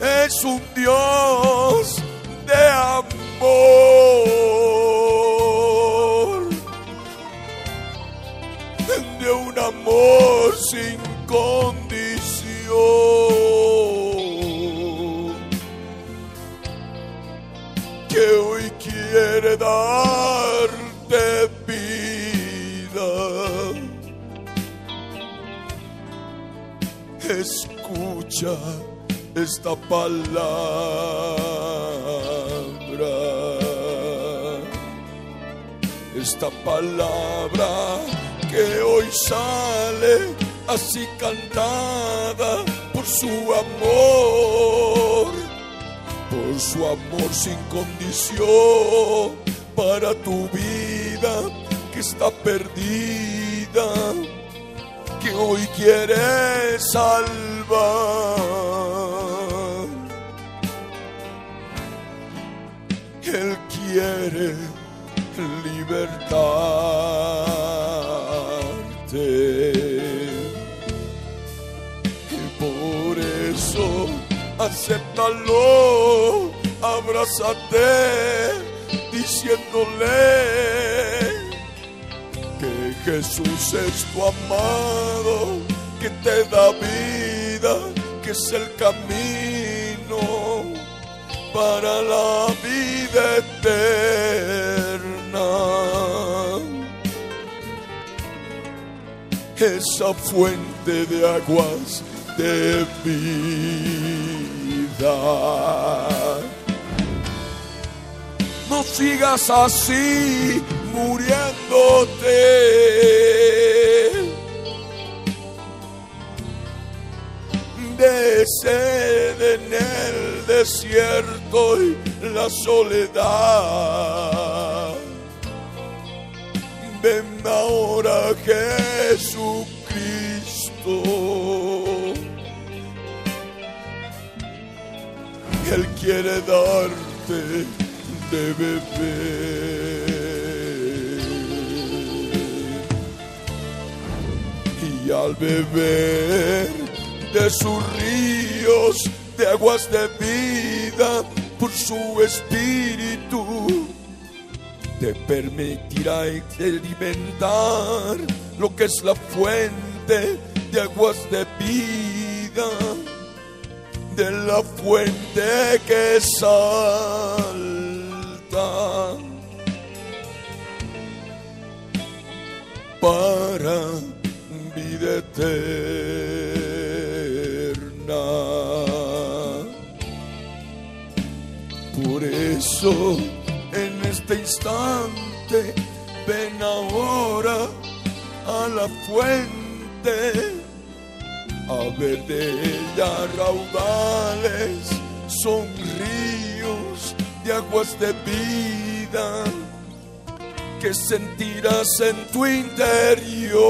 Es un Dios de amor, amor sin condición, que hoy quiere darte vida. Escucha esta palabra. Esta palabra que hoy sale así cantada por su amor, por su amor sin condición para tu vida que está perdida, que hoy quiere salvar. Él quiere libertarte. Acéptalo, abrázate, diciéndole que Jesús es tu amado, que te da vida, que es el camino para la vida eterna. Esa fuente de aguas de vida. No sigas así muriéndote. De sed en el desierto y la soledad. Ven ahora Jesucristo. Él quiere darte de beber. Y al beber de sus ríos de aguas de vida por su espíritu, te permitirá experimentar lo que es la fuente de aguas de vida de la fuente que salta para vida eterna. Por eso en este instante ven ahora a la fuente a ver de ella raudales, son ríos de aguas de vida que sentirás en tu interior.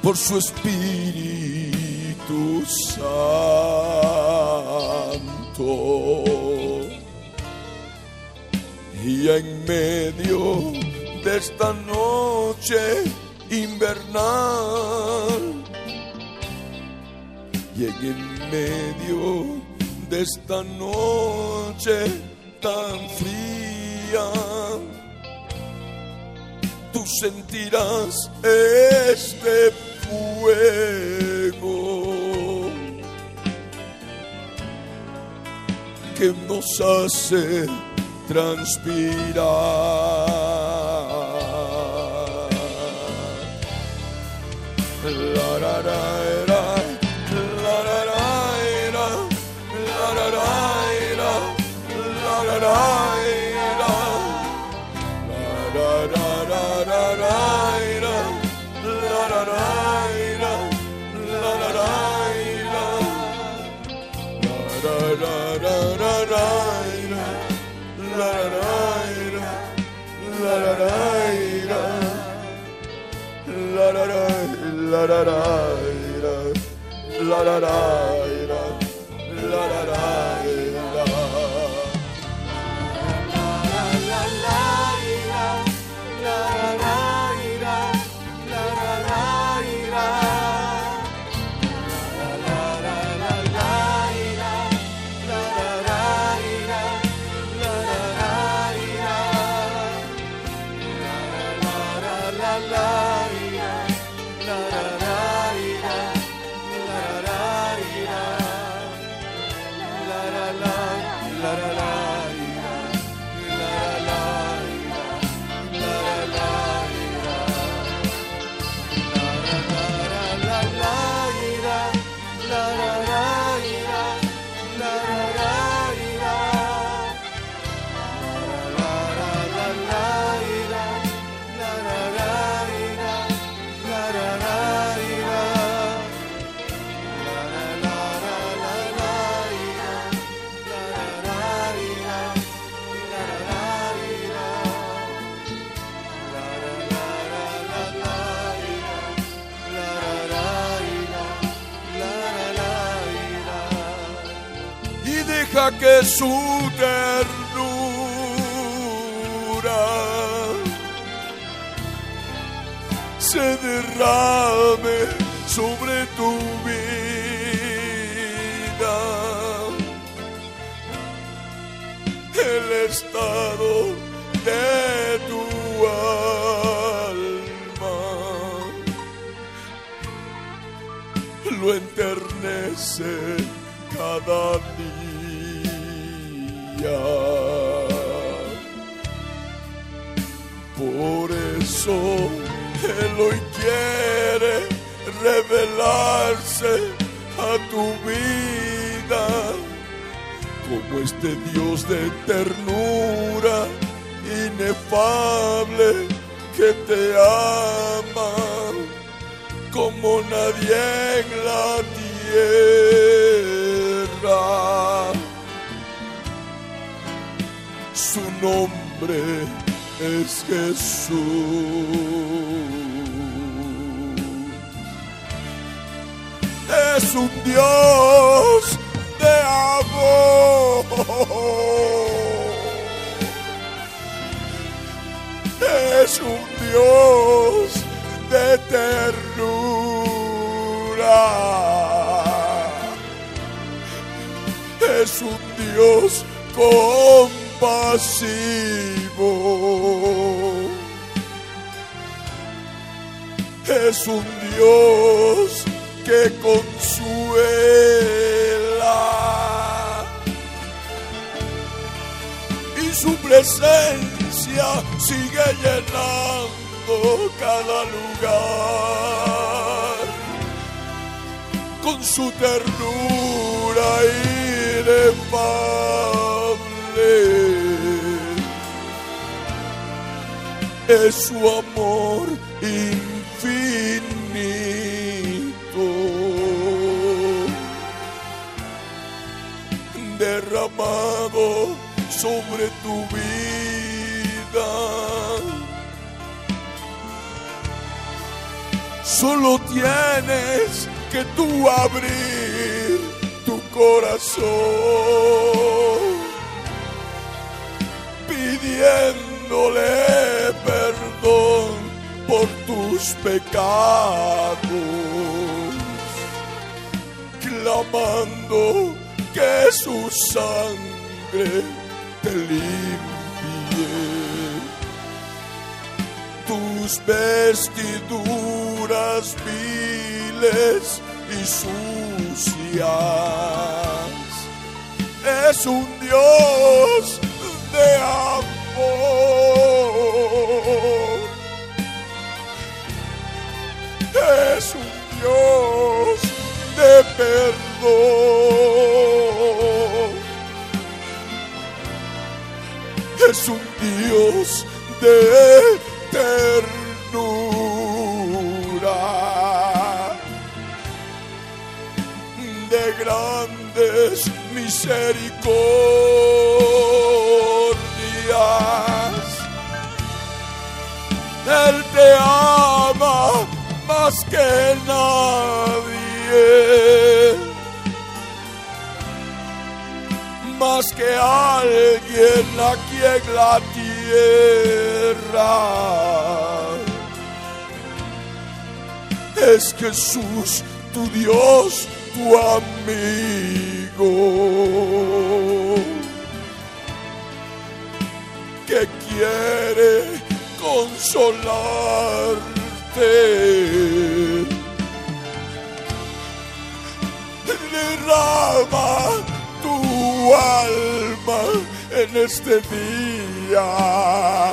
Por su Espíritu Santo. Y en medio de esta noche invernal. Y en medio de esta noche tan fría, tú sentirás este fuego que nos hace transpirar. shadow. La la la la la la que su ternura se derrame sobre tu vida. El estado de tu alma lo enternece cada día. Eso Él hoy quiere revelarse a tu vida como este Dios de ternura inefable que te ama como nadie en la tierra. Su nombre es Jesús. es un Dios de amor. Es un Dios de ternura. Es un Dios compasivo. Es un Dios que consuela. Y su presencia sigue llenando cada lugar con su ternura inefable. Es su amor infinito. Sobre tu vida. Solo tienes que tú abrir tu corazón pidiéndole perdón por tus pecados, clamando que su sangre te limpie. Tus vestiduras viles y sucias. Es un Dios de amor. Es un Dios de perdón. Es un Dios de ternura, de grandes misericordias. Él te ama más que nadie, más que alguien aquí en la tierra. Es Jesús, tu Dios, tu amigo, que quiere consolarte. Derrama alma en este día.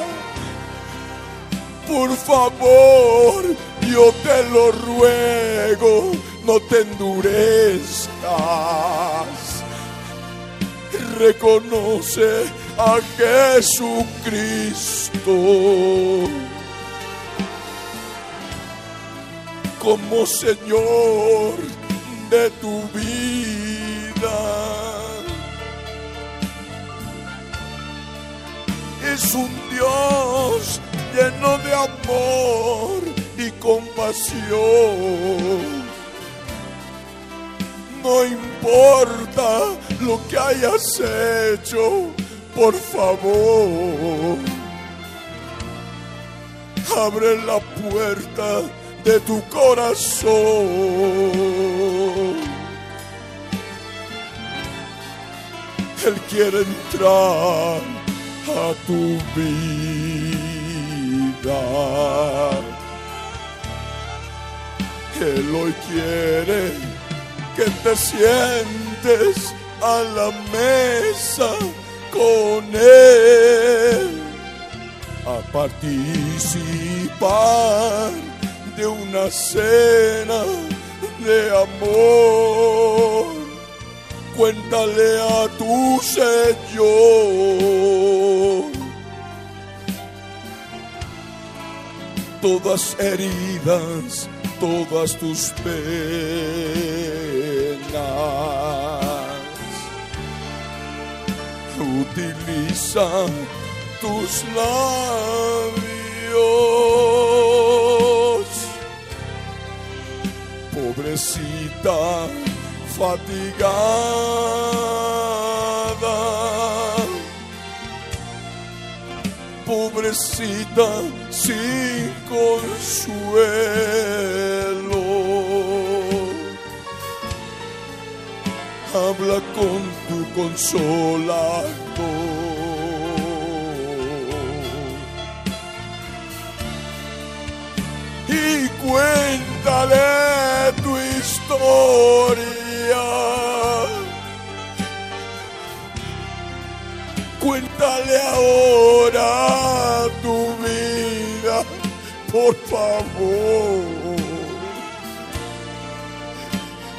Por favor, yo te lo ruego, no te endurezcas. Reconoce a Jesucristo como Señor de tu vida. Es un Dios lleno de amor y compasión. No importa lo que hayas hecho, por favor, abre la puerta de tu corazón. Él quiere entrar a tu vida. Él hoy quiere que te sientes a la mesa con Él a participar de una cena de amor cuéntale a tu Señor. Todas heridas, todas tus penas. Utiliza tus labios. Pobrecita fatigada. Pobrecita sin consuelo. Habla con tu consolador. cuéntale tu historia. Cuéntale ahora tu vida, por favor.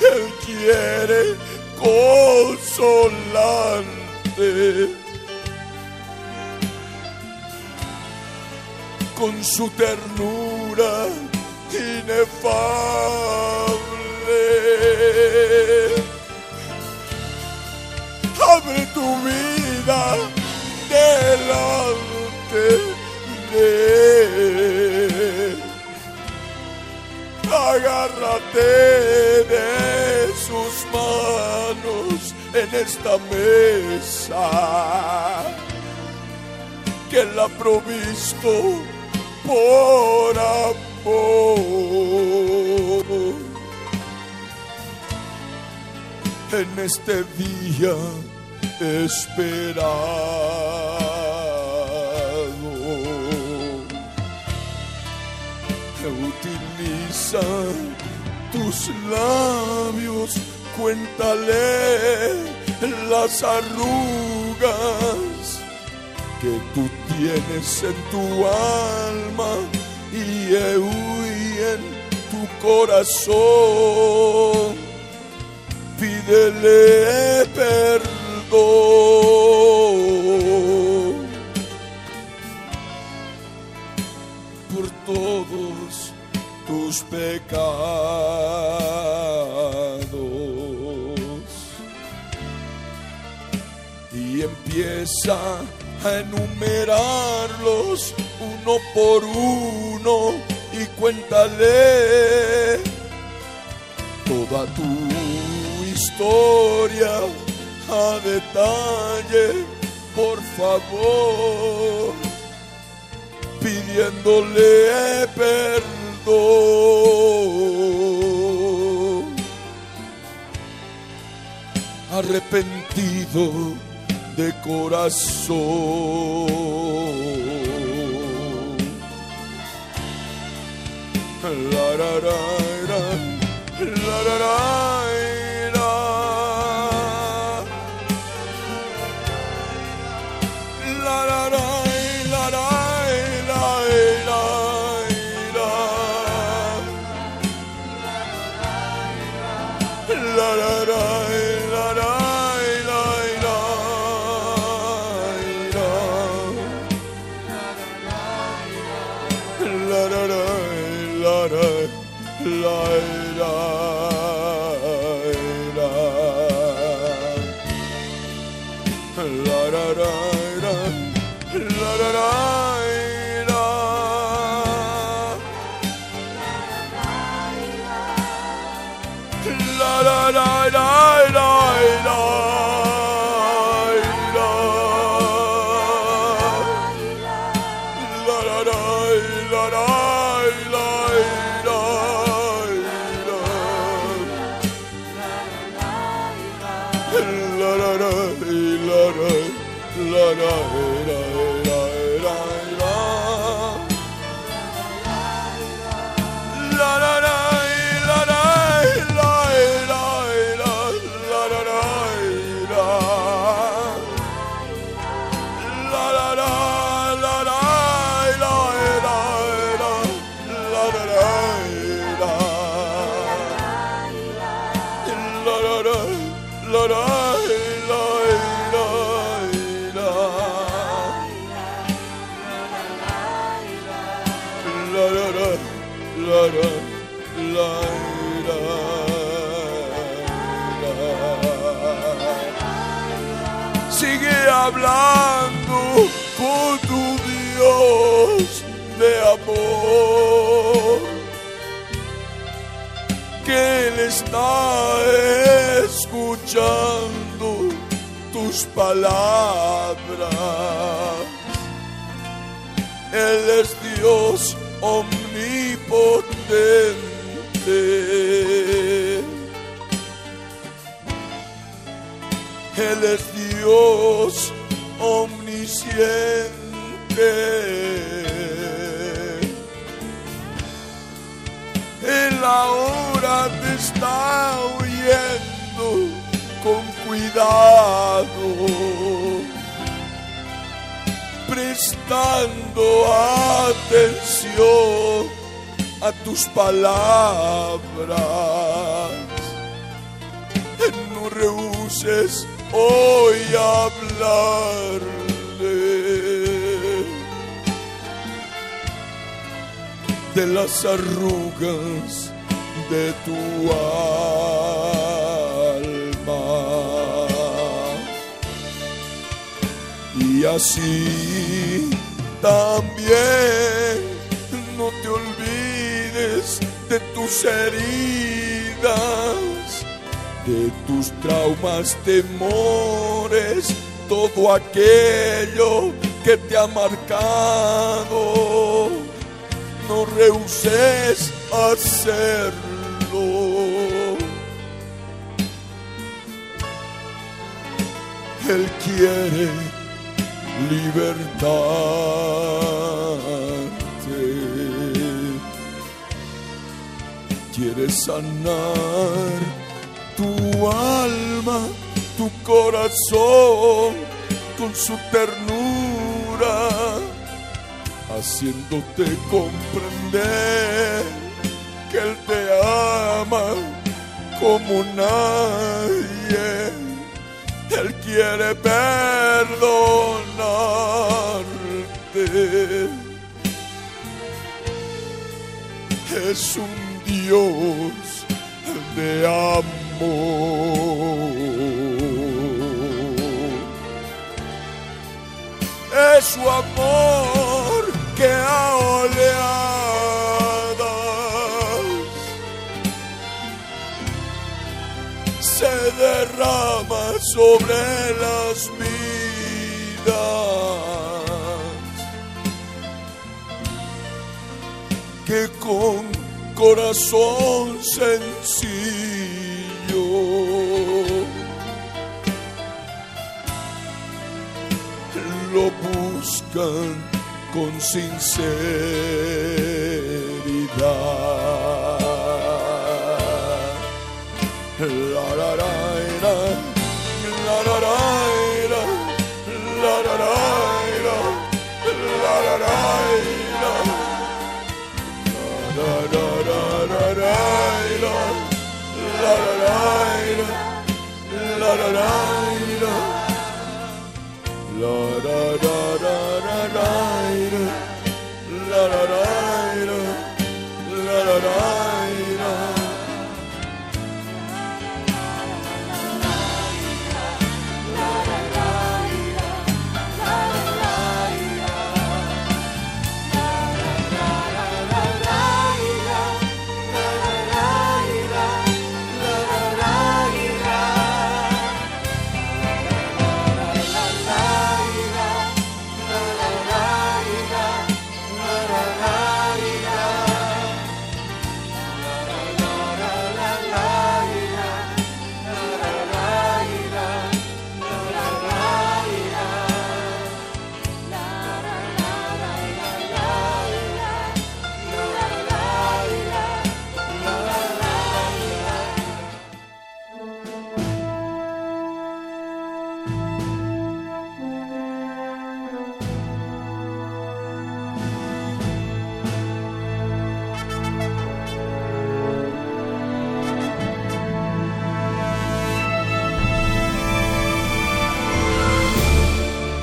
Él quiere consolarte. con su ternura inefable. Abre tu vida delante de. Agárrate de sus manos en esta mesa que él ha provisto por amor. En este día esperado, utiliza tus labios, cuéntale las arrugas que tú tienes en tu alma y en tu corazón. Pídele corazón. Omnipotente. Él es Dios omnisciente. Él ahora te está oyendo con cuidado, prestando atención a tus palabras. No rehuses hoy hablarle de las arrugas de tu alma. Y así también de tus heridas, de tus traumas, temores, todo aquello que te ha marcado no rehuses hacerlo. Él quiere libertarte, quiere sanar tu alma, tu corazón con su ternura haciéndote comprender que Él te ama como nadie. Él quiere perdonarte. Es un Dios de amor. Es su amor que a oleadas se derrama sobre las vidas que con corazón sencillo lo buscan con sinceridad. La, la, la, la, la, la, la, la, la, la, da La la la la.